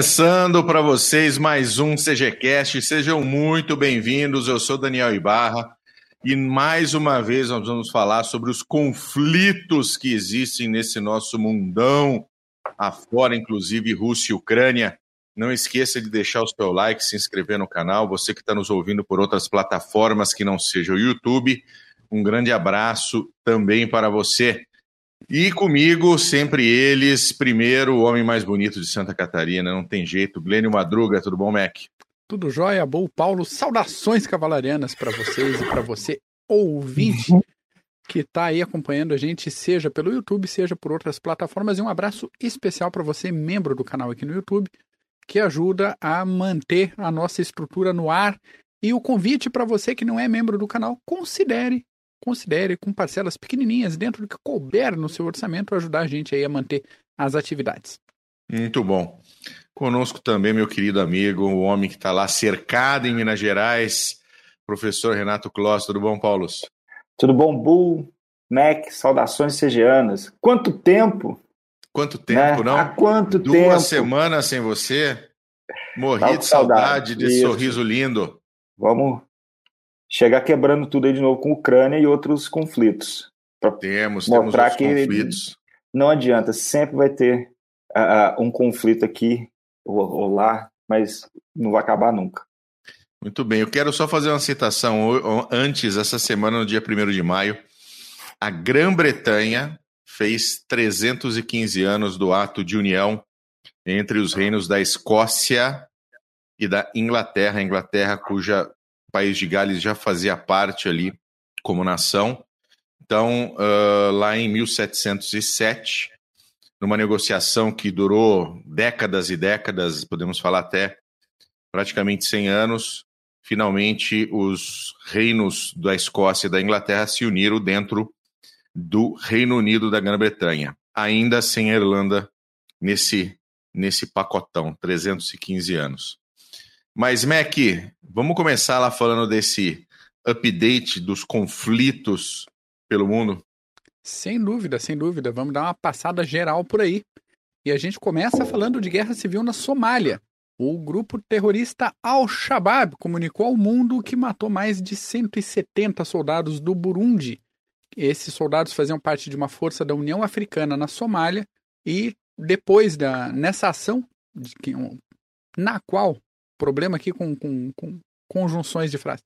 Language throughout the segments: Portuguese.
Começando para vocês mais um CGCast, sejam muito bem-vindos. Eu sou Daniel Ibarra e mais uma vez nós vamos falar sobre os conflitos que existem nesse nosso mundão, afora, inclusive Rússia e Ucrânia. Não esqueça de deixar o seu like, se inscrever no canal. Você que está nos ouvindo por outras plataformas que não seja o YouTube, um grande abraço também para você. E comigo, sempre eles, primeiro, o homem mais bonito de Santa Catarina, não tem jeito, Glênio Madruga, tudo bom, Mac? Tudo jóia, bom, Paulo, saudações cavalarianas para vocês e para você, ouvinte, que está aí acompanhando a gente, seja pelo YouTube, seja por outras plataformas, e um abraço especial para você, membro do canal aqui no YouTube, que ajuda a manter a nossa estrutura no ar. E o convite para você que não é membro do canal, considere considere com parcelas pequenininhas dentro do que couber no seu orçamento ajudar a gente aí a manter as atividades. Muito bom. Conosco também meu querido amigo, o homem que está lá cercado em Minas Gerais, professor Renato Kloss. Tudo bom, Paulo? Tudo bom, Bull, Mac, saudações segianas. Quanto tempo? Quanto tempo, né? não? Há quanto Duas tempo? Duas semanas sem você. Morri de saudade, saudade desse Isso. sorriso lindo. Vamos chegar quebrando tudo aí de novo com a Ucrânia e outros conflitos. Temos, temos outros que conflitos. Não adianta, sempre vai ter uh, um conflito aqui ou, ou, lá, mas não vai acabar nunca. Muito bem, eu quero só fazer uma citação. Antes, essa semana, no dia 1 de maio, a Grã-Bretanha fez 315 anos do ato de união entre os reinos da Escócia e da Inglaterra, a Inglaterra cuja país de Gales já fazia parte ali como nação. Então, uh, lá em 1707, numa negociação que durou décadas e décadas, podemos falar até praticamente 100 anos, finalmente os reinos da Escócia e da Inglaterra se uniram dentro do Reino Unido da Grã-Bretanha, ainda sem a Irlanda nesse, nesse pacotão, 315 anos. Mas, Mac, vamos começar lá falando desse update dos conflitos pelo mundo? Sem dúvida, sem dúvida. Vamos dar uma passada geral por aí. E a gente começa falando de guerra civil na Somália. O grupo terrorista Al-Shabaab comunicou ao mundo que matou mais de 170 soldados do Burundi. Esses soldados faziam parte de uma força da União Africana na Somália e depois da nessa ação na qual problema aqui com, com, com conjunções de frase.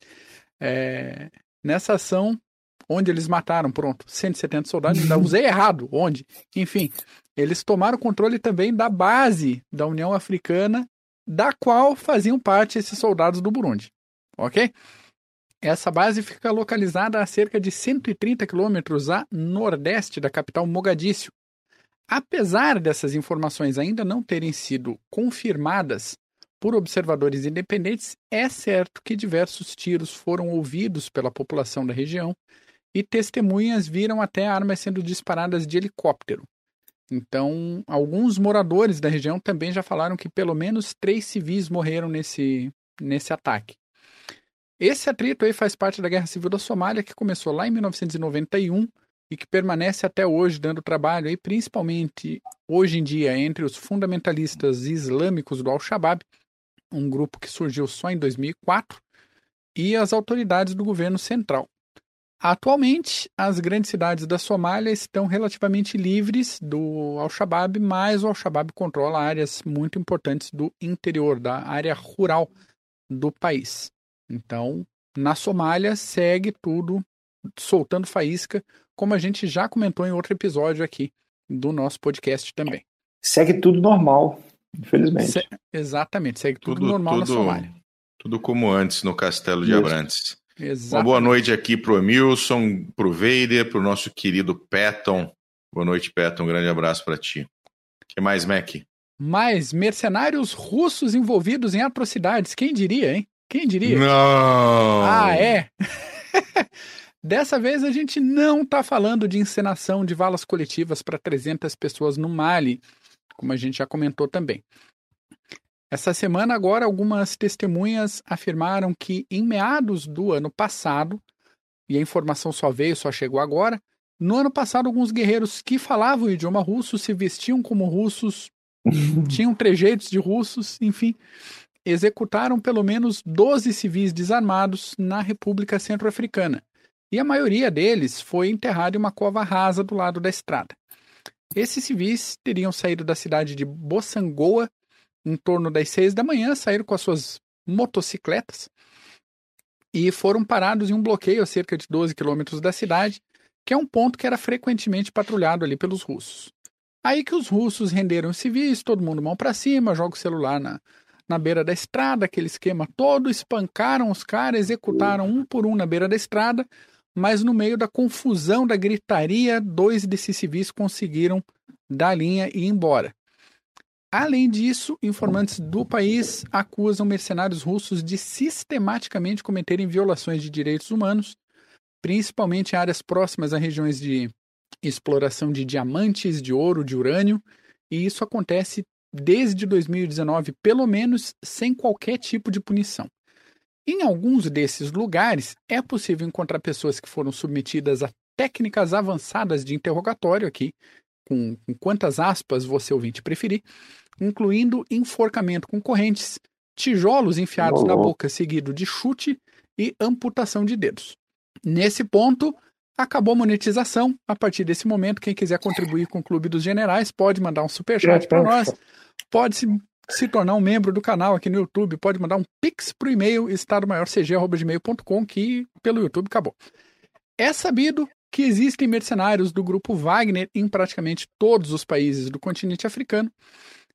É, nessa ação, onde eles mataram, pronto, 170 soldados, ainda usei errado, onde? Enfim, eles tomaram controle também da base da União Africana, da qual faziam parte esses soldados do Burundi, ok? Essa base fica localizada a cerca de 130 quilômetros a nordeste da capital Mogadíscio. Apesar dessas informações ainda não terem sido confirmadas, por observadores independentes, é certo que diversos tiros foram ouvidos pela população da região e testemunhas viram até armas sendo disparadas de helicóptero. Então, alguns moradores da região também já falaram que pelo menos três civis morreram nesse, nesse ataque. Esse atrito aí faz parte da Guerra Civil da Somália, que começou lá em 1991 e que permanece até hoje dando trabalho, aí, principalmente hoje em dia, entre os fundamentalistas islâmicos do Al-Shabaab um grupo que surgiu só em 2004, e as autoridades do governo central. Atualmente, as grandes cidades da Somália estão relativamente livres do Al-Shabaab, mas o Al-Shabaab controla áreas muito importantes do interior, da área rural do país. Então, na Somália, segue tudo soltando faísca, como a gente já comentou em outro episódio aqui do nosso podcast também. Segue tudo normal. Infelizmente. Se, exatamente, segue tudo, tudo normal tudo, na Somália. Tudo como antes no Castelo de Isso. Abrantes. Exatamente. Uma boa noite aqui para o Emilson, para o Veider, para o nosso querido Patton. Boa noite, Patton. Um grande abraço para ti. O que mais, Mac? Mais mercenários russos envolvidos em atrocidades. Quem diria, hein? Quem diria? Não! Ah, é? Dessa vez a gente não está falando de encenação de valas coletivas para 300 pessoas no Mali como a gente já comentou também. Essa semana, agora, algumas testemunhas afirmaram que em meados do ano passado, e a informação só veio, só chegou agora, no ano passado, alguns guerreiros que falavam o idioma russo se vestiam como russos tinham trejeitos de russos, enfim, executaram pelo menos 12 civis desarmados na República Centro-Africana. E a maioria deles foi enterrada em uma cova rasa do lado da estrada. Esses civis teriam saído da cidade de Bossangoa em torno das seis da manhã, saíram com as suas motocicletas e foram parados em um bloqueio a cerca de 12 quilômetros da cidade, que é um ponto que era frequentemente patrulhado ali pelos russos. Aí que os russos renderam os civis, todo mundo mão para cima, joga o celular na, na beira da estrada, aquele esquema todo, espancaram os caras, executaram um por um na beira da estrada, mas no meio da confusão, da gritaria, dois desses civis conseguiram dar linha e ir embora. Além disso, informantes do país acusam mercenários russos de sistematicamente cometerem violações de direitos humanos, principalmente em áreas próximas a regiões de exploração de diamantes, de ouro, de urânio, e isso acontece desde 2019, pelo menos sem qualquer tipo de punição. Em alguns desses lugares, é possível encontrar pessoas que foram submetidas a técnicas avançadas de interrogatório aqui, com, com quantas aspas você ouvinte preferir, incluindo enforcamento com correntes, tijolos enfiados na boca seguido de chute e amputação de dedos. Nesse ponto, acabou a monetização. A partir desse momento, quem quiser contribuir com o Clube dos Generais pode mandar um superchat para nós, pode se, se tornar um membro do canal aqui no YouTube, pode mandar um pix para o e-mail estadomaiorcg.gmail.com que pelo YouTube acabou. É sabido que existem mercenários do grupo Wagner em praticamente todos os países do continente africano,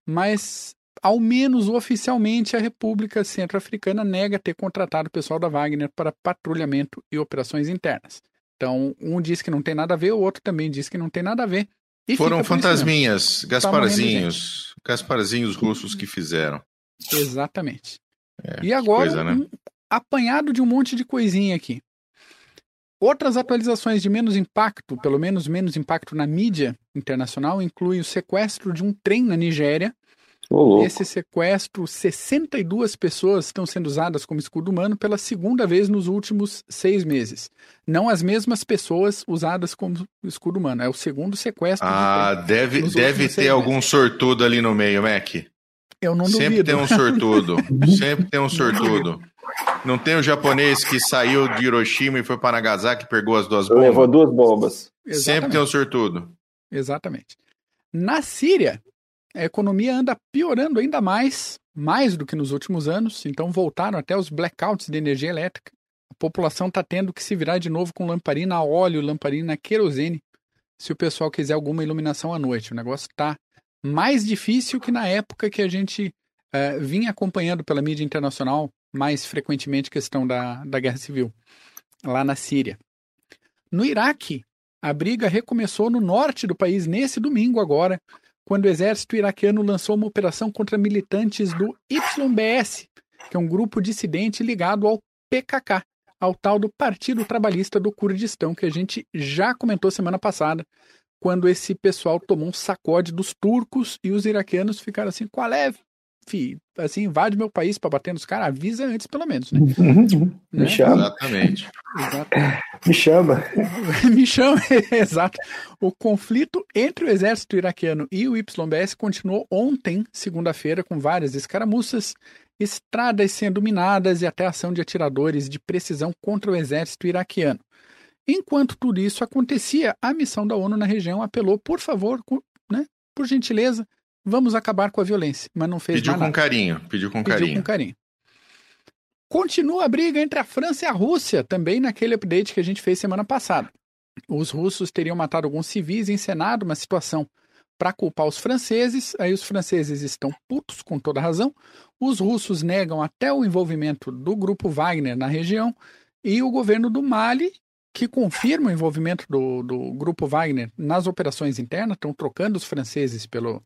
mas ao menos oficialmente a República Centro-Africana nega ter contratado pessoal da Wagner para patrulhamento e operações internas. Então, um diz que não tem nada a ver, o outro também diz que não tem nada a ver. Foram fantasminhas, tá Gasparzinhos, Gasparzinhos russos que fizeram. Exatamente. É, e agora, coisa, né? um apanhado de um monte de coisinha aqui. Outras atualizações de menos impacto, pelo menos menos impacto na mídia internacional, incluem o sequestro de um trem na Nigéria. Oh, Esse sequestro, 62 pessoas estão sendo usadas como escudo humano pela segunda vez nos últimos seis meses. Não as mesmas pessoas usadas como escudo humano. É o segundo sequestro. Ah, de deve, deve ter algum meses. sortudo ali no meio, Mac. Eu não Sempre duvido. tem um sortudo. Sempre tem um sortudo. Não tem o japonês que saiu de Hiroshima e foi para Nagasaki e pegou as duas bombas? Levou duas bombas. Exatamente. Sempre tem um sortudo. Exatamente. Na Síria, a economia anda piorando ainda mais, mais do que nos últimos anos, então voltaram até os blackouts de energia elétrica. A população está tendo que se virar de novo com lamparina a óleo, lamparina a querosene, se o pessoal quiser alguma iluminação à noite. O negócio está mais difícil que na época que a gente uh, vinha acompanhando pela mídia internacional mais frequentemente questão da, da guerra civil, lá na Síria. No Iraque, a briga recomeçou no norte do país nesse domingo agora, quando o exército iraquiano lançou uma operação contra militantes do YBS, que é um grupo dissidente ligado ao PKK, ao tal do Partido Trabalhista do Kurdistão, que a gente já comentou semana passada, quando esse pessoal tomou um sacode dos turcos e os iraquianos ficaram assim: qual é, fi, assim, invade meu país para bater nos caras, avisa antes, pelo menos, né? Me né? chama. Exatamente. Me chama. Me chama, exato. O conflito entre o exército iraquiano e o YBS continuou ontem, segunda-feira, com várias escaramuças, estradas sendo minadas e até ação de atiradores de precisão contra o exército iraquiano. Enquanto tudo isso acontecia, a missão da ONU na região apelou, por favor, né, por gentileza, vamos acabar com a violência, mas não fez pediu nada. com carinho, pediu com pediu carinho. com carinho. Continua a briga entre a França e a Rússia, também naquele update que a gente fez semana passada. Os russos teriam matado alguns civis e encenado uma situação para culpar os franceses. Aí os franceses estão putos, com toda razão. Os russos negam até o envolvimento do grupo Wagner na região. E o governo do Mali, que confirma o envolvimento do, do grupo Wagner nas operações internas, estão trocando os franceses pelo,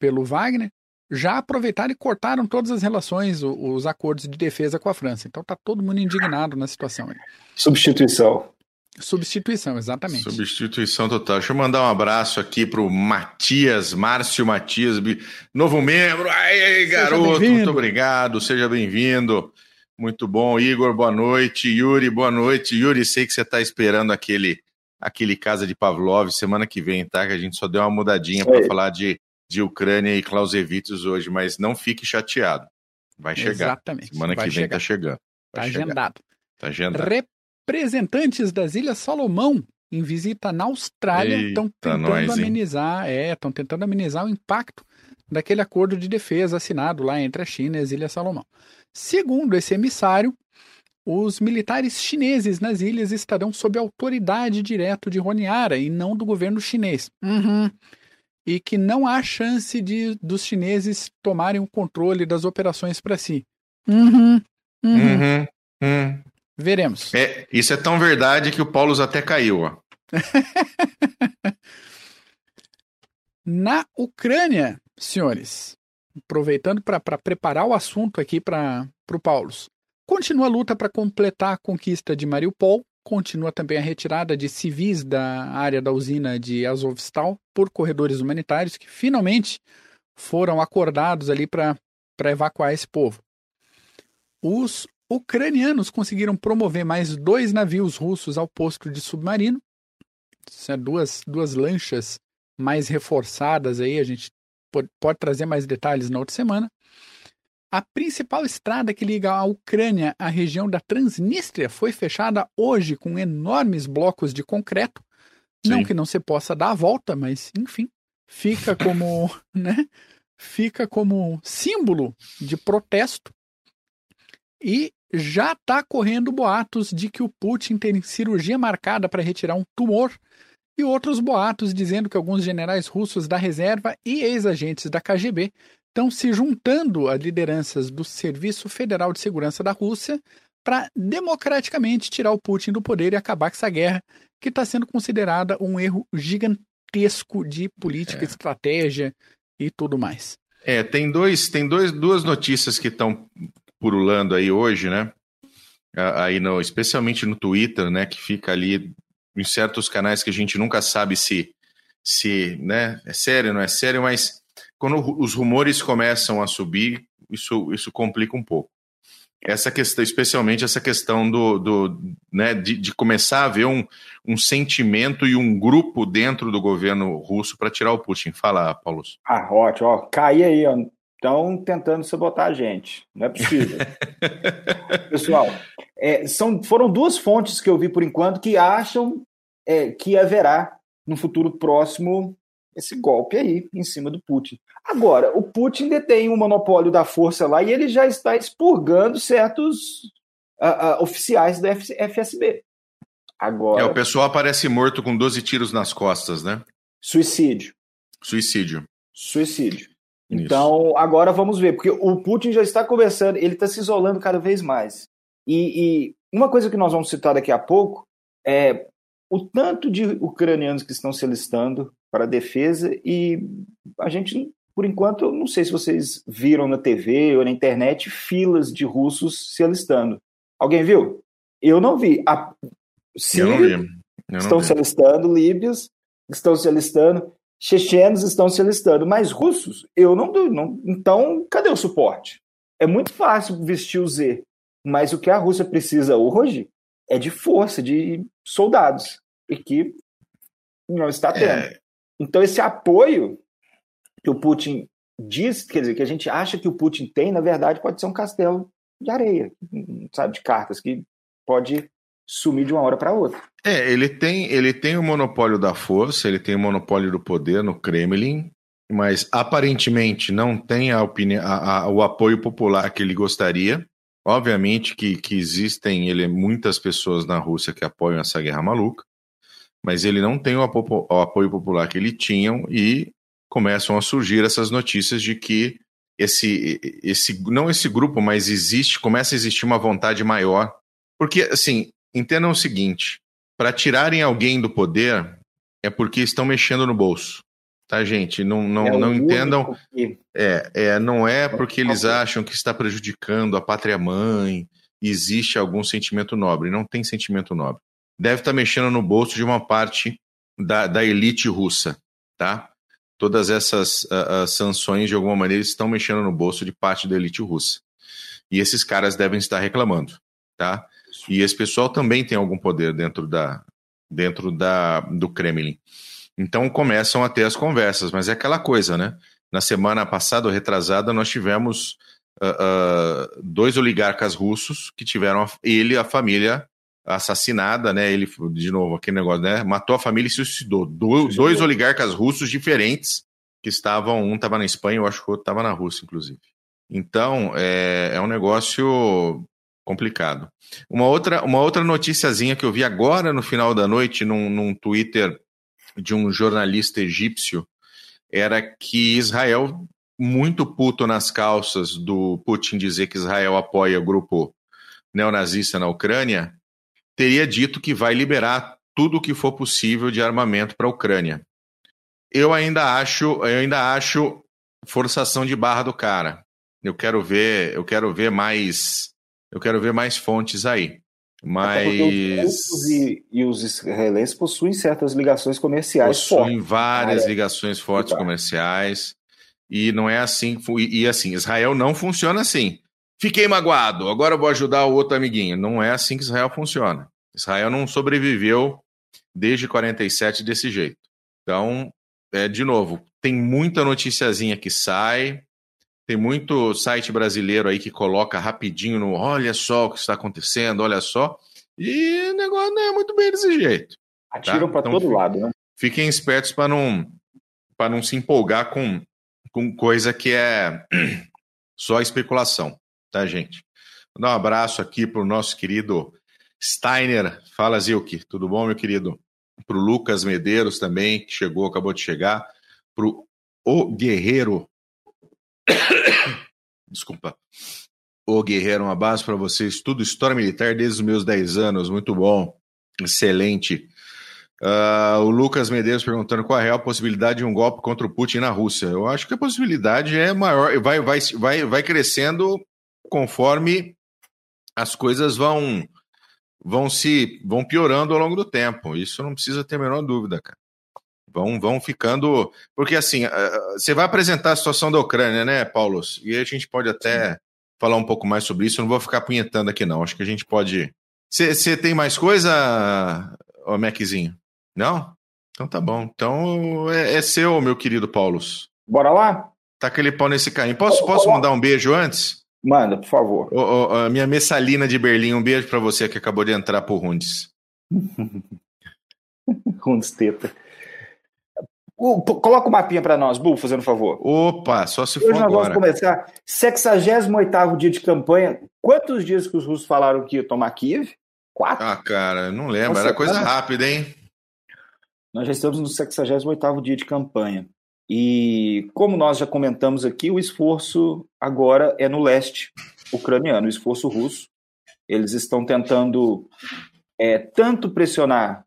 pelo Wagner, já aproveitaram e cortaram todas as relações, os acordos de defesa com a França. Então está todo mundo indignado na situação. Aí. Substituição. Substituição, exatamente. Substituição total. Deixa eu mandar um abraço aqui pro Matias, Márcio Matias, novo membro. Ai, garoto, muito obrigado, seja bem-vindo. Muito bom. Igor, boa noite. Yuri, boa noite. Yuri, sei que você está esperando aquele, aquele Casa de Pavlov semana que vem, tá? Que a gente só deu uma mudadinha para falar de de Ucrânia e Clausewitz hoje, mas não fique chateado. Vai chegar. Exatamente. Semana vai que vem chegar. tá chegando. Tá chegar. agendado. Tá agendado. Representantes das Ilhas Salomão em visita na Austrália estão tentando nós, amenizar, é, estão tentando amenizar o impacto daquele acordo de defesa assinado lá entre a China e as Ilhas Salomão. Segundo esse emissário, os militares chineses nas ilhas estarão sob autoridade direto de Honiara e não do governo chinês. Uhum. E que não há chance de dos chineses tomarem o controle das operações para si. Uhum. Uhum. Uhum, uhum. Veremos. É, isso é tão verdade que o Paulo até caiu, ó. Na Ucrânia, senhores, aproveitando para preparar o assunto aqui para o Paulo, continua a luta para completar a conquista de Mariupol, continua também a retirada de civis da área da usina de Azovstal por corredores humanitários que finalmente foram acordados ali para evacuar esse povo. Os ucranianos conseguiram promover mais dois navios russos ao posto de submarino. Isso é duas, duas lanchas mais reforçadas aí, a gente pode, pode trazer mais detalhes na outra semana. A principal estrada que liga a Ucrânia à região da Transnistria foi fechada hoje com enormes blocos de concreto. Não Sim. que não se possa dar a volta, mas enfim, fica como, né? Fica como símbolo de protesto. E já está correndo boatos de que o Putin tem cirurgia marcada para retirar um tumor e outros boatos dizendo que alguns generais russos da reserva e ex-agentes da KGB estão se juntando a lideranças do Serviço Federal de Segurança da Rússia para democraticamente tirar o Putin do poder e acabar com essa guerra que está sendo considerada um erro gigantesco de política, É. estratégia e tudo mais. É, tem dois, tem dois, duas notícias que estão purulando aí hoje, né? Aí no, especialmente no Twitter, né? Que fica ali em certos canais que a gente nunca sabe se, se, né? É sério, não é sério, mas quando os rumores começam a subir, isso, isso complica um pouco. Essa questão, especialmente essa questão do, do né, de, de começar a haver um, um sentimento e um grupo dentro do governo russo para tirar o Putin. Fala, Paulo. Ah, ótimo, ó. Caí aí, ó. Estão tentando sabotar a gente. Não é possível. Pessoal, é, são, foram duas fontes que eu vi por enquanto que acham é, que haverá no futuro próximo esse golpe aí em cima do Putin. Agora, o Putin detém o monopólio da força lá e ele já está expurgando certos ah, ah, oficiais da FSB. Agora, É, o pessoal aparece morto com 12 tiros nas costas, né? suicídio. Suicídio. Suicídio. Isso. Então, agora vamos ver, porque o Putin já está começando, ele está se isolando cada vez mais. E, e uma coisa que nós vamos citar daqui a pouco é o tanto de ucranianos que estão se alistando para a defesa e a gente, por enquanto, eu não sei se vocês viram na TV ou na internet filas de russos se alistando. Alguém viu? Eu não vi. A... Não estão vi. se alistando, líbios estão se alistando, chechenos estão se alistando, mas russos, eu não, não. Então, cadê o suporte? É muito fácil vestir o Z, mas o que a Rússia precisa hoje é de força, de soldados, e que não está tendo. É, Então, esse apoio que o Putin diz, quer dizer, que a gente acha que o Putin tem, na verdade, pode ser um castelo de areia, sabe, de cartas, que pode sumir de uma hora para outra. é, ele tem, ele tem o monopólio da força, ele tem o monopólio do poder no Kremlin, mas aparentemente não tem a opinião, a- a- o apoio popular que ele gostaria. Obviamente que, que existem ele, muitas pessoas na Rússia que apoiam essa guerra maluca, mas ele não tem o apo- o apoio popular que ele tinham e começam a surgir essas notícias de que esse, esse não esse grupo, mas existe, começa a existir uma vontade maior. Porque, assim, entendam o seguinte: para tirarem alguém do poder é porque estão mexendo no bolso. Tá, gente? Não, não, É não entendam. que- É, é, não é porque eles acham que está prejudicando a pátria-mãe, existe algum sentimento nobre. Não tem sentimento nobre. Deve estar mexendo no bolso de uma parte da, da elite russa, tá? Todas essas ah, ah, sanções, de alguma maneira, estão mexendo no bolso de parte da elite russa. E esses caras devem estar reclamando, tá? E esse pessoal também tem algum poder dentro da dentro da do Kremlin. Então começam a ter as conversas, mas é aquela coisa, né? na semana passada ou retrasada, nós tivemos uh, uh, dois oligarcas russos que tiveram ele a família assassinada, né? Ele, de novo, aquele negócio, né? Matou a família e se suicidou. Do, dois oligarcas russos diferentes que estavam, um estava na Espanha, eu acho que o outro estava na Rússia, inclusive. Então, é, é um negócio complicado. Uma outra, uma outra noticiazinha que eu vi agora no final da noite num, num Twitter de um jornalista egípcio era que Israel, muito puto nas calças do Putin dizer que Israel apoia o grupo neonazista na Ucrânia, teria dito que vai liberar tudo o que for possível de armamento para a Ucrânia. Eu ainda acho, eu ainda acho forçação de barra do cara. Eu quero ver, eu quero ver mais, eu quero ver mais fontes aí. Mas os e, e, os israelenses possuem certas ligações comerciais possuem fortes. várias ligações fortes comerciais e não é assim e, e assim Israel não funciona assim. Fiquei magoado, agora vou ajudar o outro amiguinho. Não é assim que Israel funciona. Israel não sobreviveu desde 47 desse jeito. Então, é, de novo, tem muita noticiazinha que sai, tem muito site brasileiro aí que coloca rapidinho no olha só o que está acontecendo, olha só. E o negócio não é muito bem desse jeito. Atiram tá? para então, todo lado, né? Fiquem espertos para não, não se empolgar com, com coisa que é só especulação tá, gente? Vou dar um abraço aqui para o nosso querido Steiner. Fala, Zilke. Tudo bom, meu querido? Para o Lucas Medeiros também, que chegou, acabou de chegar. Para o Guerreiro. Desculpa. O Guerreiro, um abraço para vocês. Estudo História Militar desde os meus 10 anos. Muito bom. Excelente. Uh, o Lucas Medeiros perguntando qual a real possibilidade de um golpe contra o Putin na Rússia. Eu acho que a possibilidade é maior, vai, vai, vai, vai crescendo conforme as coisas vão vão se vão piorando ao longo do tempo. Isso não precisa ter a menor dúvida, cara. Vão, vão ficando. Porque assim, você vai apresentar a situação da Ucrânia, né, Paulo? E a gente pode até falar um pouco mais sobre isso. Eu não vou ficar punhetando aqui, não. Acho que a gente pode. Você tem mais coisa, ô Maczinho? Não? Então tá bom. Então é, é seu, meu querido Paulo. Bora lá? Tá aquele pau nesse carrinho. Posso, posso mandar um beijo antes? Manda, por favor. a minha Messalina de Berlim, um beijo para você que acabou de entrar por Rundes. Rundes teta. Uh, coloca o mapinha para nós, Bu, fazendo favor. Opa, só se for Hoje nós vamos começar. 68 dia de campanha. Quantos dias que os russos falaram que ia tomar Kiev? Quatro? Ah, cara, não lembro. Nossa, Era coisa cara... rápida, hein? Nós já estamos no 68 dia de campanha. E como nós já comentamos aqui, o esforço agora é no leste ucraniano, o esforço russo. Eles estão tentando é, tanto pressionar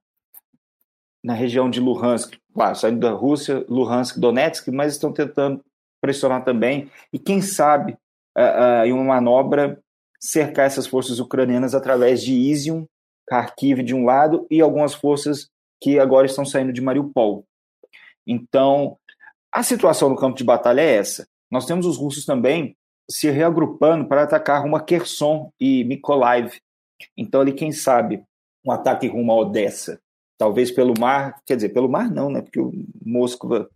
na região de Luhansk, claro, saindo da Rússia, Luhansk, Donetsk, mas estão tentando pressionar também, e quem sabe, uh, uh, em uma manobra, cercar essas forças ucranianas através de Izium, Kharkiv de um lado, e algumas forças que agora estão saindo de Mariupol. Então, a situação no campo de batalha é essa. Nós temos os russos também se reagrupando para atacar rumo a Kherson e Mykolaiv. Então, ali, quem sabe, um ataque rumo a Odessa. Talvez pelo mar, quer dizer, pelo mar não, né? Porque o Moskva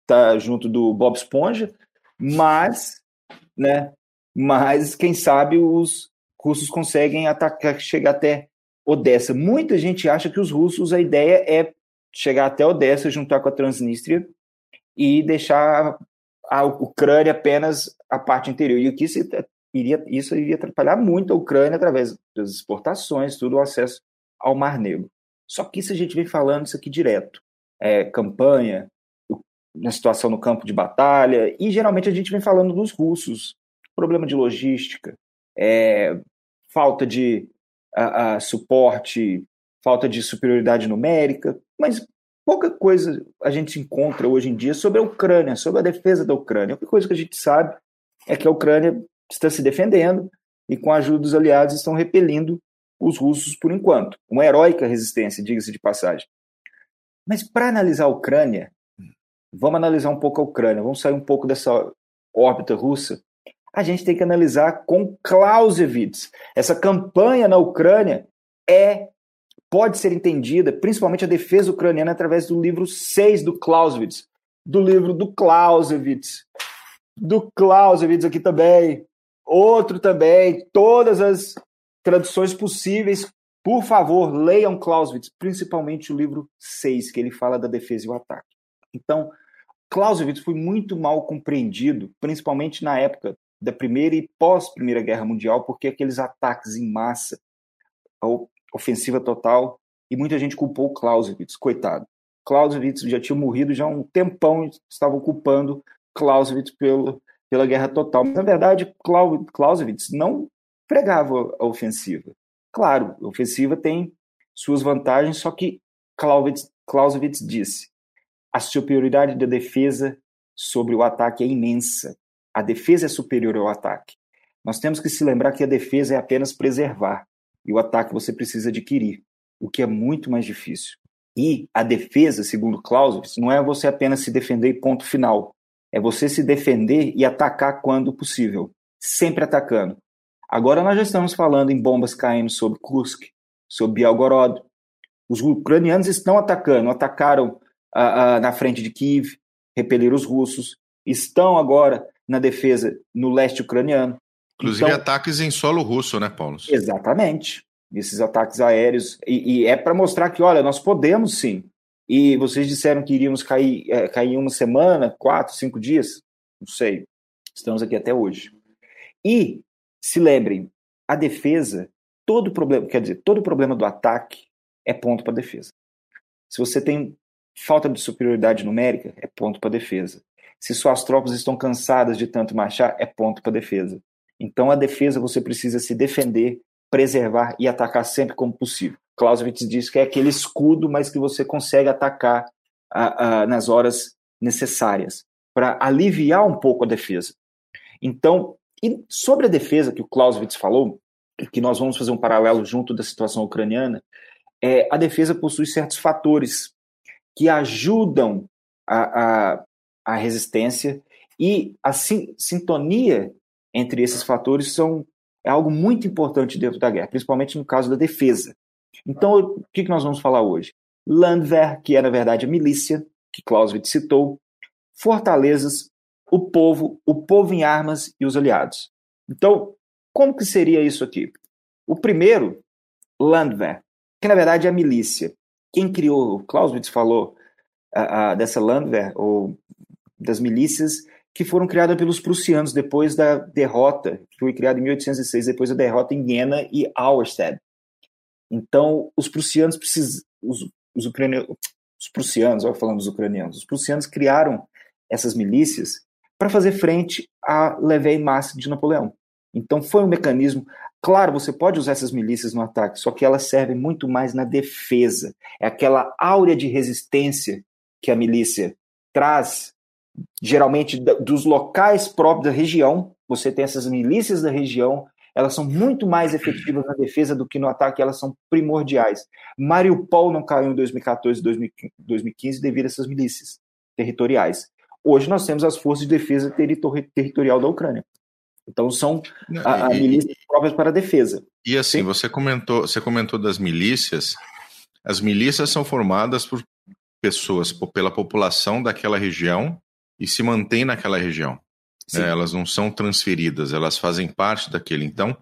está junto do Bob Esponja, mas, né? Mas, quem sabe, os russos conseguem atacar, chegar até Odessa. Muita gente acha que os russos, a ideia é chegar até Odessa, juntar com a Transnistria e deixar a Ucrânia apenas a parte interior. E o que isso iria, isso iria atrapalhar muito a Ucrânia através das exportações, tudo o acesso ao Mar Negro. Só que isso a gente vem falando isso aqui direto. É, campanha, na situação no campo de batalha, e geralmente a gente vem falando dos russos. Problema de logística, é, falta de a, a, suporte, falta de superioridade numérica, mas pouca coisa a gente encontra hoje em dia sobre a Ucrânia, sobre a defesa da Ucrânia. A única coisa que a gente sabe é que a Ucrânia está se defendendo e, com a ajuda dos aliados, estão repelindo os russos por enquanto. Uma heróica resistência, diga-se de passagem. Mas para analisar a Ucrânia, vamos analisar um pouco a Ucrânia, vamos sair um pouco dessa órbita russa. A gente tem que analisar com Clausewitz. Essa campanha na Ucrânia é pode ser entendida, principalmente a defesa ucraniana, através do livro 6 do Clausewitz, do livro do Clausewitz. Do Clausewitz aqui também. Outro também. Todas as traduções possíveis. Por favor, leiam Clausewitz, principalmente o livro 6, que ele fala da defesa e o ataque. Então, Clausewitz foi muito mal compreendido, principalmente na época da Primeira e pós-Primeira Guerra Mundial, porque aqueles ataques em massa, ofensiva total, e muita gente culpou Clausewitz, coitado. Clausewitz já tinha morrido já há um tempão, estavam culpando Clausewitz pelo, pela guerra total. Mas, na verdade, Clausewitz não pregava a ofensiva. Claro, a ofensiva tem suas vantagens, só que Clausewitz, Clausewitz disse a superioridade da defesa sobre o ataque é imensa. A defesa é superior ao ataque. Nós temos que se lembrar que a defesa é apenas preservar e o ataque você precisa adquirir, o que é muito mais difícil. E a defesa, segundo Clausewitz, não é você apenas se defender e ponto final. É você se defender e atacar quando possível, sempre atacando. Agora nós já estamos falando em bombas caindo sobre Kursk, sobre Belgorod. Os ucranianos estão atacando, atacaram na frente de Kiev, repeliram os russos, estão agora na defesa no leste ucraniano. Inclusive então, ataques em solo russo, né, Paulo? Exatamente. Esses ataques aéreos. E, e é para mostrar que, olha, nós podemos sim. E vocês disseram que iríamos cair, é, cair em uma semana, quatro, cinco dias? Não sei. Estamos aqui até hoje. E se lembrem, a defesa, todo problema, quer dizer, todo problema do ataque é ponto para defesa. Se você tem falta de superioridade numérica, é ponto para defesa. Se suas tropas estão cansadas de tanto marchar, é ponto para defesa. Então, a defesa você precisa se defender, preservar e atacar sempre como possível. Clausewitz diz que é aquele escudo, mas que você consegue atacar nas horas necessárias para aliviar um pouco a defesa. Então, e sobre a defesa que o Clausewitz falou, que nós vamos fazer um paralelo junto da situação ucraniana, é, a defesa possui certos fatores que ajudam a, a, a resistência e a sintonia entre esses fatores são é algo muito importante dentro da guerra, principalmente no caso da defesa. Então, o que, que nós vamos falar hoje? Landwehr, que é na verdade a milícia, que Clausewitz citou, fortalezas, o povo, o povo em armas e os aliados. Então, como que seria isso aqui? O primeiro, Landwehr, que na verdade é a milícia. Quem criou, Clausewitz falou uh, uh, dessa Landwehr, ou das milícias, que foram criadas pelos prussianos depois da derrota, que foi criada em 1806, depois da derrota em Jena e Auerstedt. Então, os prussianos precisam, os, os, ucranianos, os prussianos, olha falando dos ucranianos, os prussianos criaram essas milícias para fazer frente à levée masse de Napoleão. Então, foi um mecanismo. Claro, você pode usar essas milícias no ataque, só que elas servem muito mais na defesa. É aquela áurea de resistência que a milícia traz geralmente dos locais próprios da região. Você tem essas milícias da região, elas são muito mais efetivas na defesa do que no ataque, elas são primordiais. Mariupol não caiu em 2014 e 2015 devido a essas milícias territoriais. Hoje nós temos as forças de defesa territorial da Ucrânia. Então são a, a milícias próprias para a defesa. E assim, Sim? você comentou, você comentou das milícias. As milícias são formadas por pessoas, pela população daquela região e se mantém naquela região. É, elas não são transferidas, elas fazem parte daquele. Então,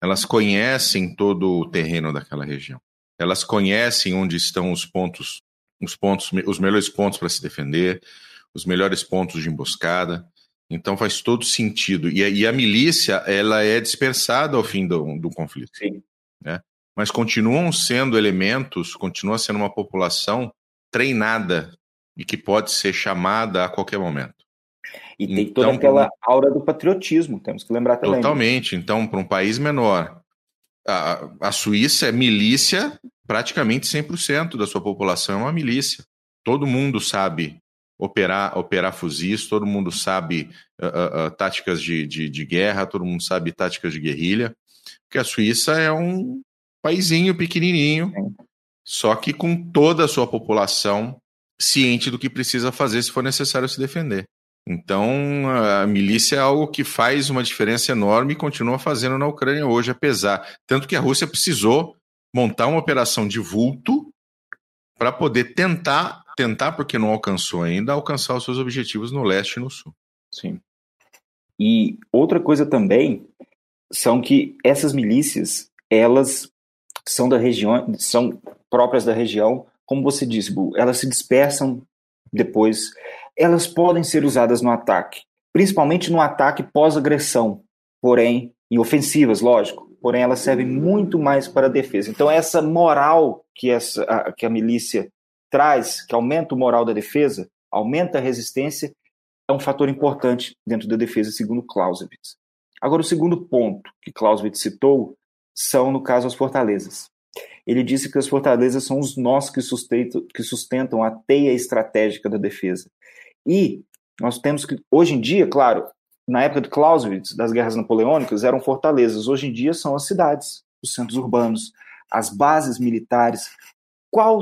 elas conhecem todo o terreno daquela região. Elas conhecem onde estão os pontos, os pontos, os melhores pontos para se defender, os melhores pontos de emboscada. Então faz todo sentido. E a, e a milícia ela é dispersada ao fim do, do conflito. Sim. Né? Mas continuam sendo elementos, continua sendo uma população treinada e que pode ser chamada a qualquer momento. E tem então, toda aquela aura do patriotismo, temos que lembrar também. Totalmente. Então, para um país menor, a, a Suíça é milícia, praticamente 100% da sua população é uma milícia. Todo mundo sabe operar, operar fuzis, todo mundo sabe uh, uh, táticas de, de, de, guerra, todo mundo sabe táticas de guerrilha, porque a Suíça é um paizinho pequenininho, só que com toda a sua população ciente do que precisa fazer se for necessário se defender. Então, a milícia é algo que faz uma diferença enorme e continua fazendo na Ucrânia hoje, apesar. Tanto que a Rússia precisou montar uma operação de vulto para poder tentar tentar, porque não alcançou ainda, alcançar os seus objetivos no leste e no sul. Sim. E outra coisa também são que essas milícias, elas são da região, são próprias da região, como você disse, Bu, elas se dispersam depois, elas podem ser usadas no ataque, principalmente no ataque pós-agressão, porém, em ofensivas, lógico, porém elas servem muito mais para a defesa. Então essa moral que, essa, a, que a milícia traz, que aumenta o moral da defesa, aumenta a resistência, é um fator importante dentro da defesa, segundo Clausewitz. Agora, o segundo ponto que Clausewitz citou são, no caso, as fortalezas. Ele disse que as fortalezas são os nós que sustentam, que sustentam a teia estratégica da defesa. E nós temos que, hoje em dia, claro, na época de Clausewitz, das guerras napoleônicas, eram fortalezas. Hoje em dia são as cidades, os centros urbanos, as bases militares. Qual,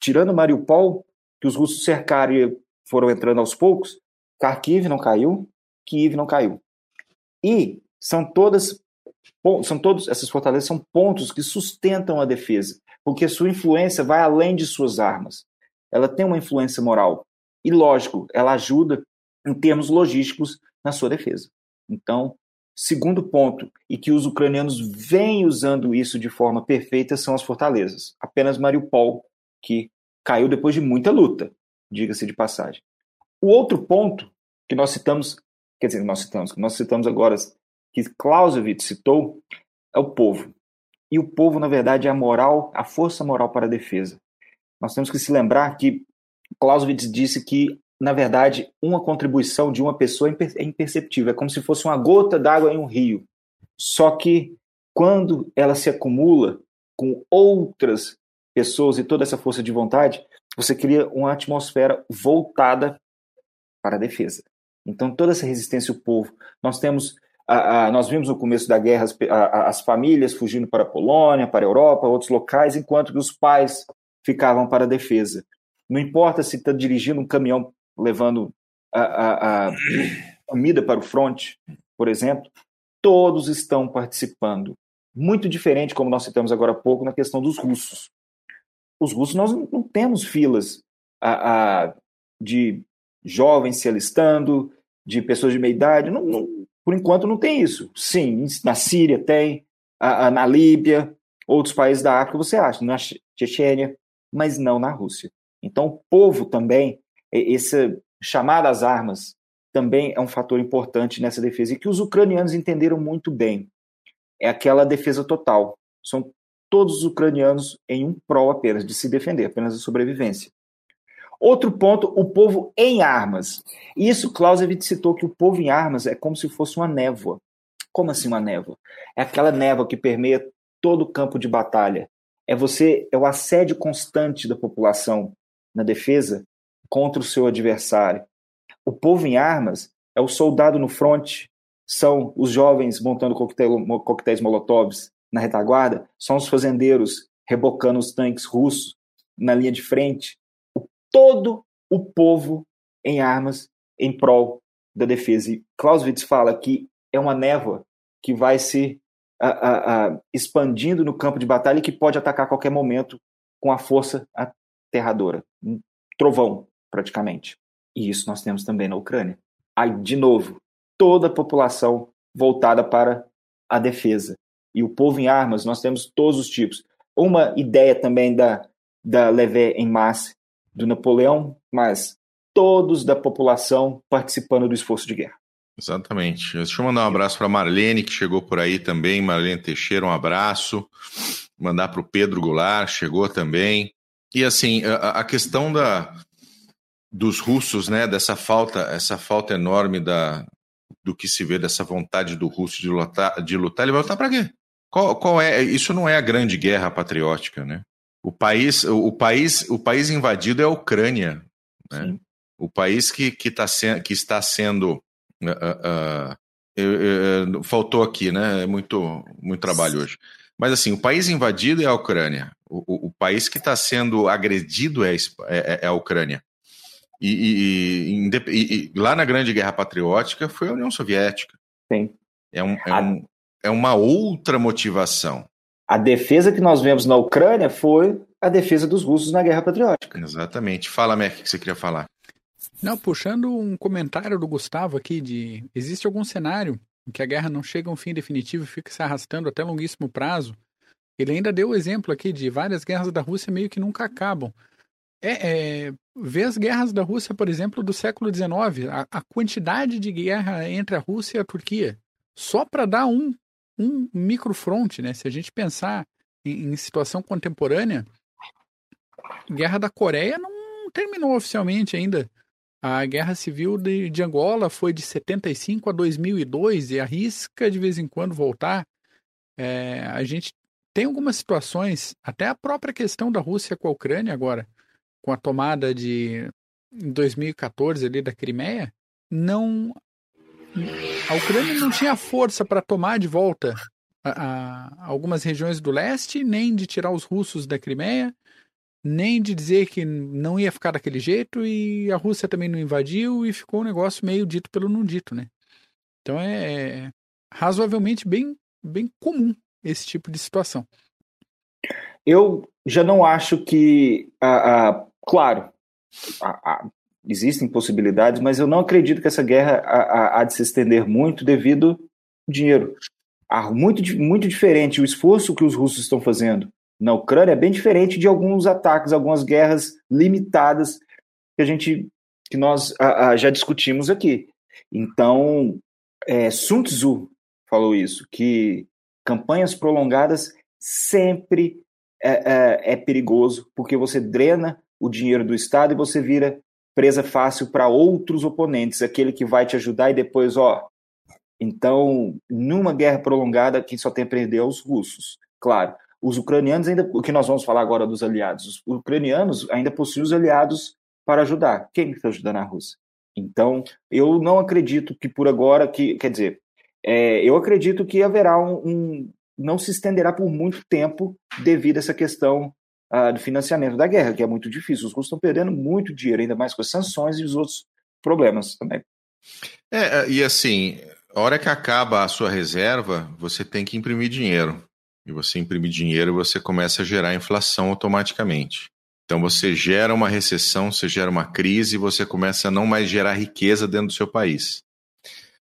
tirando Mariupol, que os russos cercaram e foram entrando aos poucos, Kharkiv não caiu, Kiev não caiu. E são todas são todos essas fortalezas são pontos que sustentam a defesa, porque sua influência vai além de suas armas. Ela tem uma influência moral e lógico, ela ajuda em termos logísticos na sua defesa. Então, segundo ponto, e que os ucranianos vêm usando isso de forma perfeita são as fortalezas. Apenas Mariupol que caiu depois de muita luta, diga-se de passagem. O outro ponto que nós citamos, quer dizer, nós citamos, que nós citamos agora, que Clausewitz citou, é o povo. E o povo, na verdade, é a moral, a força moral para a defesa. Nós temos que se lembrar que Clausewitz disse que, na verdade, uma contribuição de uma pessoa é imperceptível, é como se fosse uma gota d'água em um rio. Só que quando ela se acumula com outras pessoas e toda essa força de vontade, você cria uma atmosfera voltada para a defesa. Então, toda essa resistência o povo. Nós temos, a, a, nós vimos no começo da guerra as, a, as famílias fugindo para a Polônia, para a Europa, outros locais, enquanto que os pais ficavam para a defesa. Não importa se está dirigindo um caminhão levando a, a comida para o fronte, por exemplo, todos estão participando. Muito diferente, como nós citamos agora há pouco, na questão dos russos. Os russos, nós não temos filas a, de jovens se alistando, de pessoas de meia idade. Não, não, por enquanto não tem isso. Sim, na Síria tem, a, a, na Líbia, outros países da África você acha, na Chechênia, mas não na Rússia. Então, o povo também, esse chamar às armas, também é um fator importante nessa defesa e que os ucranianos entenderam muito bem. É aquela defesa total. São todos os ucranianos em um prol apenas de se defender, apenas a sobrevivência. Outro ponto, o povo em armas. Isso, Clausewitz citou que o povo em armas é como se fosse uma névoa. Como assim uma névoa? É aquela névoa que permeia todo o campo de batalha. É você, é o assédio constante da população na defesa contra o seu adversário. O povo em armas é o soldado no fronte, são os jovens montando coquetel, coquetéis molotovs na retaguarda, são os fazendeiros rebocando os tanques russos na linha de frente, todo o povo em armas em prol da defesa. E Clausewitz fala que é uma névoa que vai se a, a, a, expandindo no campo de batalha e que pode atacar a qualquer momento com a força aterradora. Um trovão, praticamente. E isso nós temos também na Ucrânia. Aí, de novo, toda a população voltada para a defesa. E o povo em armas, nós temos todos os tipos. Uma ideia também da, da Levé em Masse do Napoleão, mas todos da população participando do esforço de guerra. Exatamente. Deixa eu mandar um abraço para Marlene, que chegou por aí também. Marlene Teixeira, um abraço. Mandar para o Pedro Goulart, chegou também. E assim, a, questão da, dos russos, né, dessa falta, essa falta enorme da, do que se vê dessa vontade do russo de lutar, de lutar ele vai lutar para quê? Qual, qual é? Isso não é a grande guerra patriótica, né? O país, o, país, o país invadido é a Ucrânia, né? o país que, que, tá se, que está sendo uh, uh, uh, faltou aqui, né? É muito, muito trabalho hoje. Mas assim, o país invadido é a Ucrânia. O, o, o país que está sendo agredido é, é, é, é a Ucrânia. E, e, e, e, lá na Grande Guerra Patriótica foi a União Soviética. Sim. É, um, é, um, é uma outra motivação a defesa que nós vemos na Ucrânia foi a defesa dos russos na Guerra Patriótica. Exatamente. Fala, Mac, o que você queria falar? Não, puxando um comentário do Gustavo aqui de existe algum cenário em que a guerra não chega a um fim definitivo e fica se arrastando até longuíssimo prazo. Ele ainda deu o exemplo aqui de várias guerras da Rússia meio que nunca acabam. É, é, ver as guerras da Rússia, por exemplo, do século XIX, a, a quantidade de guerra entre a Rússia e a Turquia, só para dar um, um microfronte, né? Se a gente pensar em, em situação contemporânea, Guerra da Coreia não terminou oficialmente ainda. A Guerra Civil de, de, Angola foi de 75 a 2002 e arrisca de vez em quando voltar. É, a gente tem algumas situações, até a própria questão da Rússia com a Ucrânia agora, com a tomada de em 2014 ali da Crimeia, não a Ucrânia não tinha força para tomar de volta a, a, algumas regiões do leste, nem de tirar os russos da Crimeia, nem de dizer que não ia ficar daquele jeito e a Rússia também não invadiu e ficou um negócio meio dito pelo não dito, né? Então é, é razoavelmente bem, bem comum esse tipo de situação. Eu já não acho que, a, a claro, a, existem possibilidades, mas eu não acredito que essa guerra há de se estender muito devido ao dinheiro. Há muito, muito diferente o esforço que os russos estão fazendo na Ucrânia é bem diferente de alguns ataques, algumas guerras limitadas que a gente que nós a, a, já discutimos aqui. Então, é, Sun Tzu falou isso, que campanhas prolongadas sempre é, é, é perigoso, porque você drena o dinheiro do Estado e você vira presa fácil para outros oponentes, aquele que vai te ajudar e depois, ó. Então, numa guerra prolongada, quem só tem a perder é os russos. Claro, os ucranianos ainda, o que nós vamos falar agora dos aliados, os ucranianos ainda possuem os aliados para ajudar. Quem está ajudando a Rússia? Então, eu não acredito que por agora, que quer dizer, é, eu acredito que haverá um, um, não se estenderá por muito tempo devido a essa questão uh, do financiamento da guerra, que é muito difícil. Os russos estão perdendo muito dinheiro, ainda mais com as sanções e os outros problemas também. É, e assim, a hora que acaba a sua reserva, você tem que imprimir dinheiro e você imprime dinheiro, você começa a gerar inflação automaticamente. Então você gera uma recessão, você gera uma crise, você começa a não mais gerar riqueza dentro do seu país.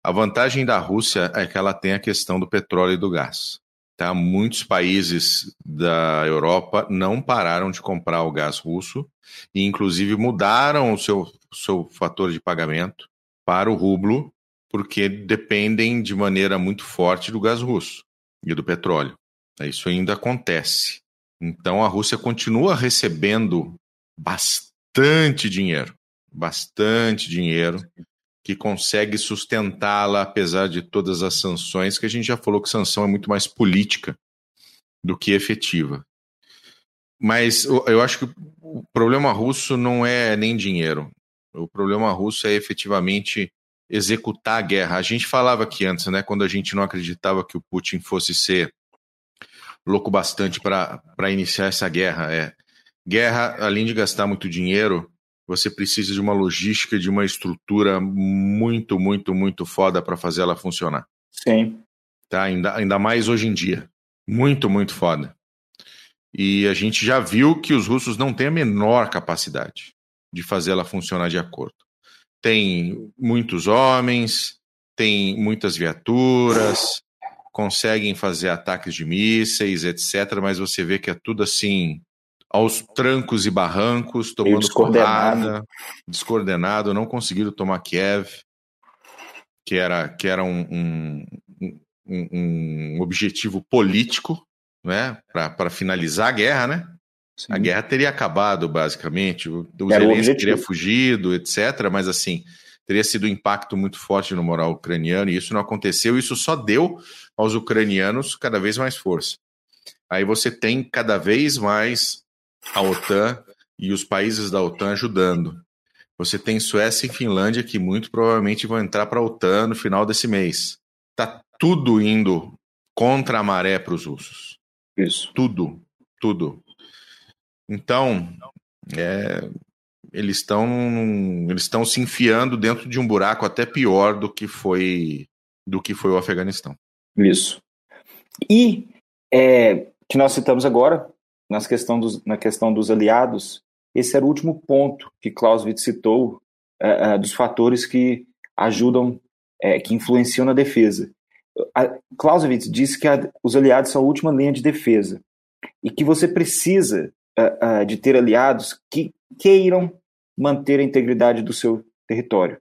A vantagem da Rússia é que ela tem a questão do petróleo e do gás. Tá? Muitos países da Europa não pararam de comprar o gás russo e, inclusive, mudaram o seu, seu fator de pagamento para o rublo, porque dependem de maneira muito forte do gás russo e do petróleo. Isso ainda acontece. Então a Rússia continua recebendo bastante dinheiro, bastante dinheiro que consegue sustentá-la apesar de todas as sanções, que a gente já falou que sanção é muito mais política do que efetiva. Mas eu acho que o problema russo não é nem dinheiro. O problema russo é efetivamente executar a guerra. A gente falava aqui antes, né, quando a gente não acreditava que o Putin fosse ser louco bastante para iniciar essa guerra. É guerra, além de gastar muito dinheiro, você precisa de uma logística, de uma estrutura muito, muito, muito foda para fazer ela funcionar. Sim. Tá? Ainda, ainda mais hoje em dia. Muito, muito foda. E a gente já viu que os russos não têm a menor capacidade de fazer ela funcionar de acordo. Tem muitos homens, tem muitas viaturas, conseguem fazer ataques de mísseis, etc., mas você vê que é tudo assim, aos trancos e barrancos, tomando descoordenado. porrada, descoordenado, não conseguiram tomar Kiev, que era, que era um, um, um, um objetivo político, né, para finalizar a guerra, né? Sim. A guerra teria acabado, basicamente. O, o Zelensky teria fugido, etc. Mas, assim, teria sido um impacto muito forte no moral ucraniano, e isso não aconteceu. Isso só deu aos ucranianos cada vez mais força. Aí você tem cada vez mais a OTAN e os países da OTAN ajudando. Você tem Suécia e Finlândia que muito provavelmente vão entrar para a OTAN no final desse mês. Tá tudo indo contra a maré para os russos. Isso. Tudo, tudo. Então, é, eles estão eles estão se enfiando dentro de um buraco até pior do que foi do que foi o Afeganistão. Isso. E é, que nós citamos agora, nas questão dos, na questão dos aliados, esse era o último ponto que Clausewitz citou uh, uh, dos fatores que ajudam, uh, que influenciam na defesa. A, Clausewitz disse que a, os aliados são a última linha de defesa e que você precisa de ter aliados que queiram manter a integridade do seu território.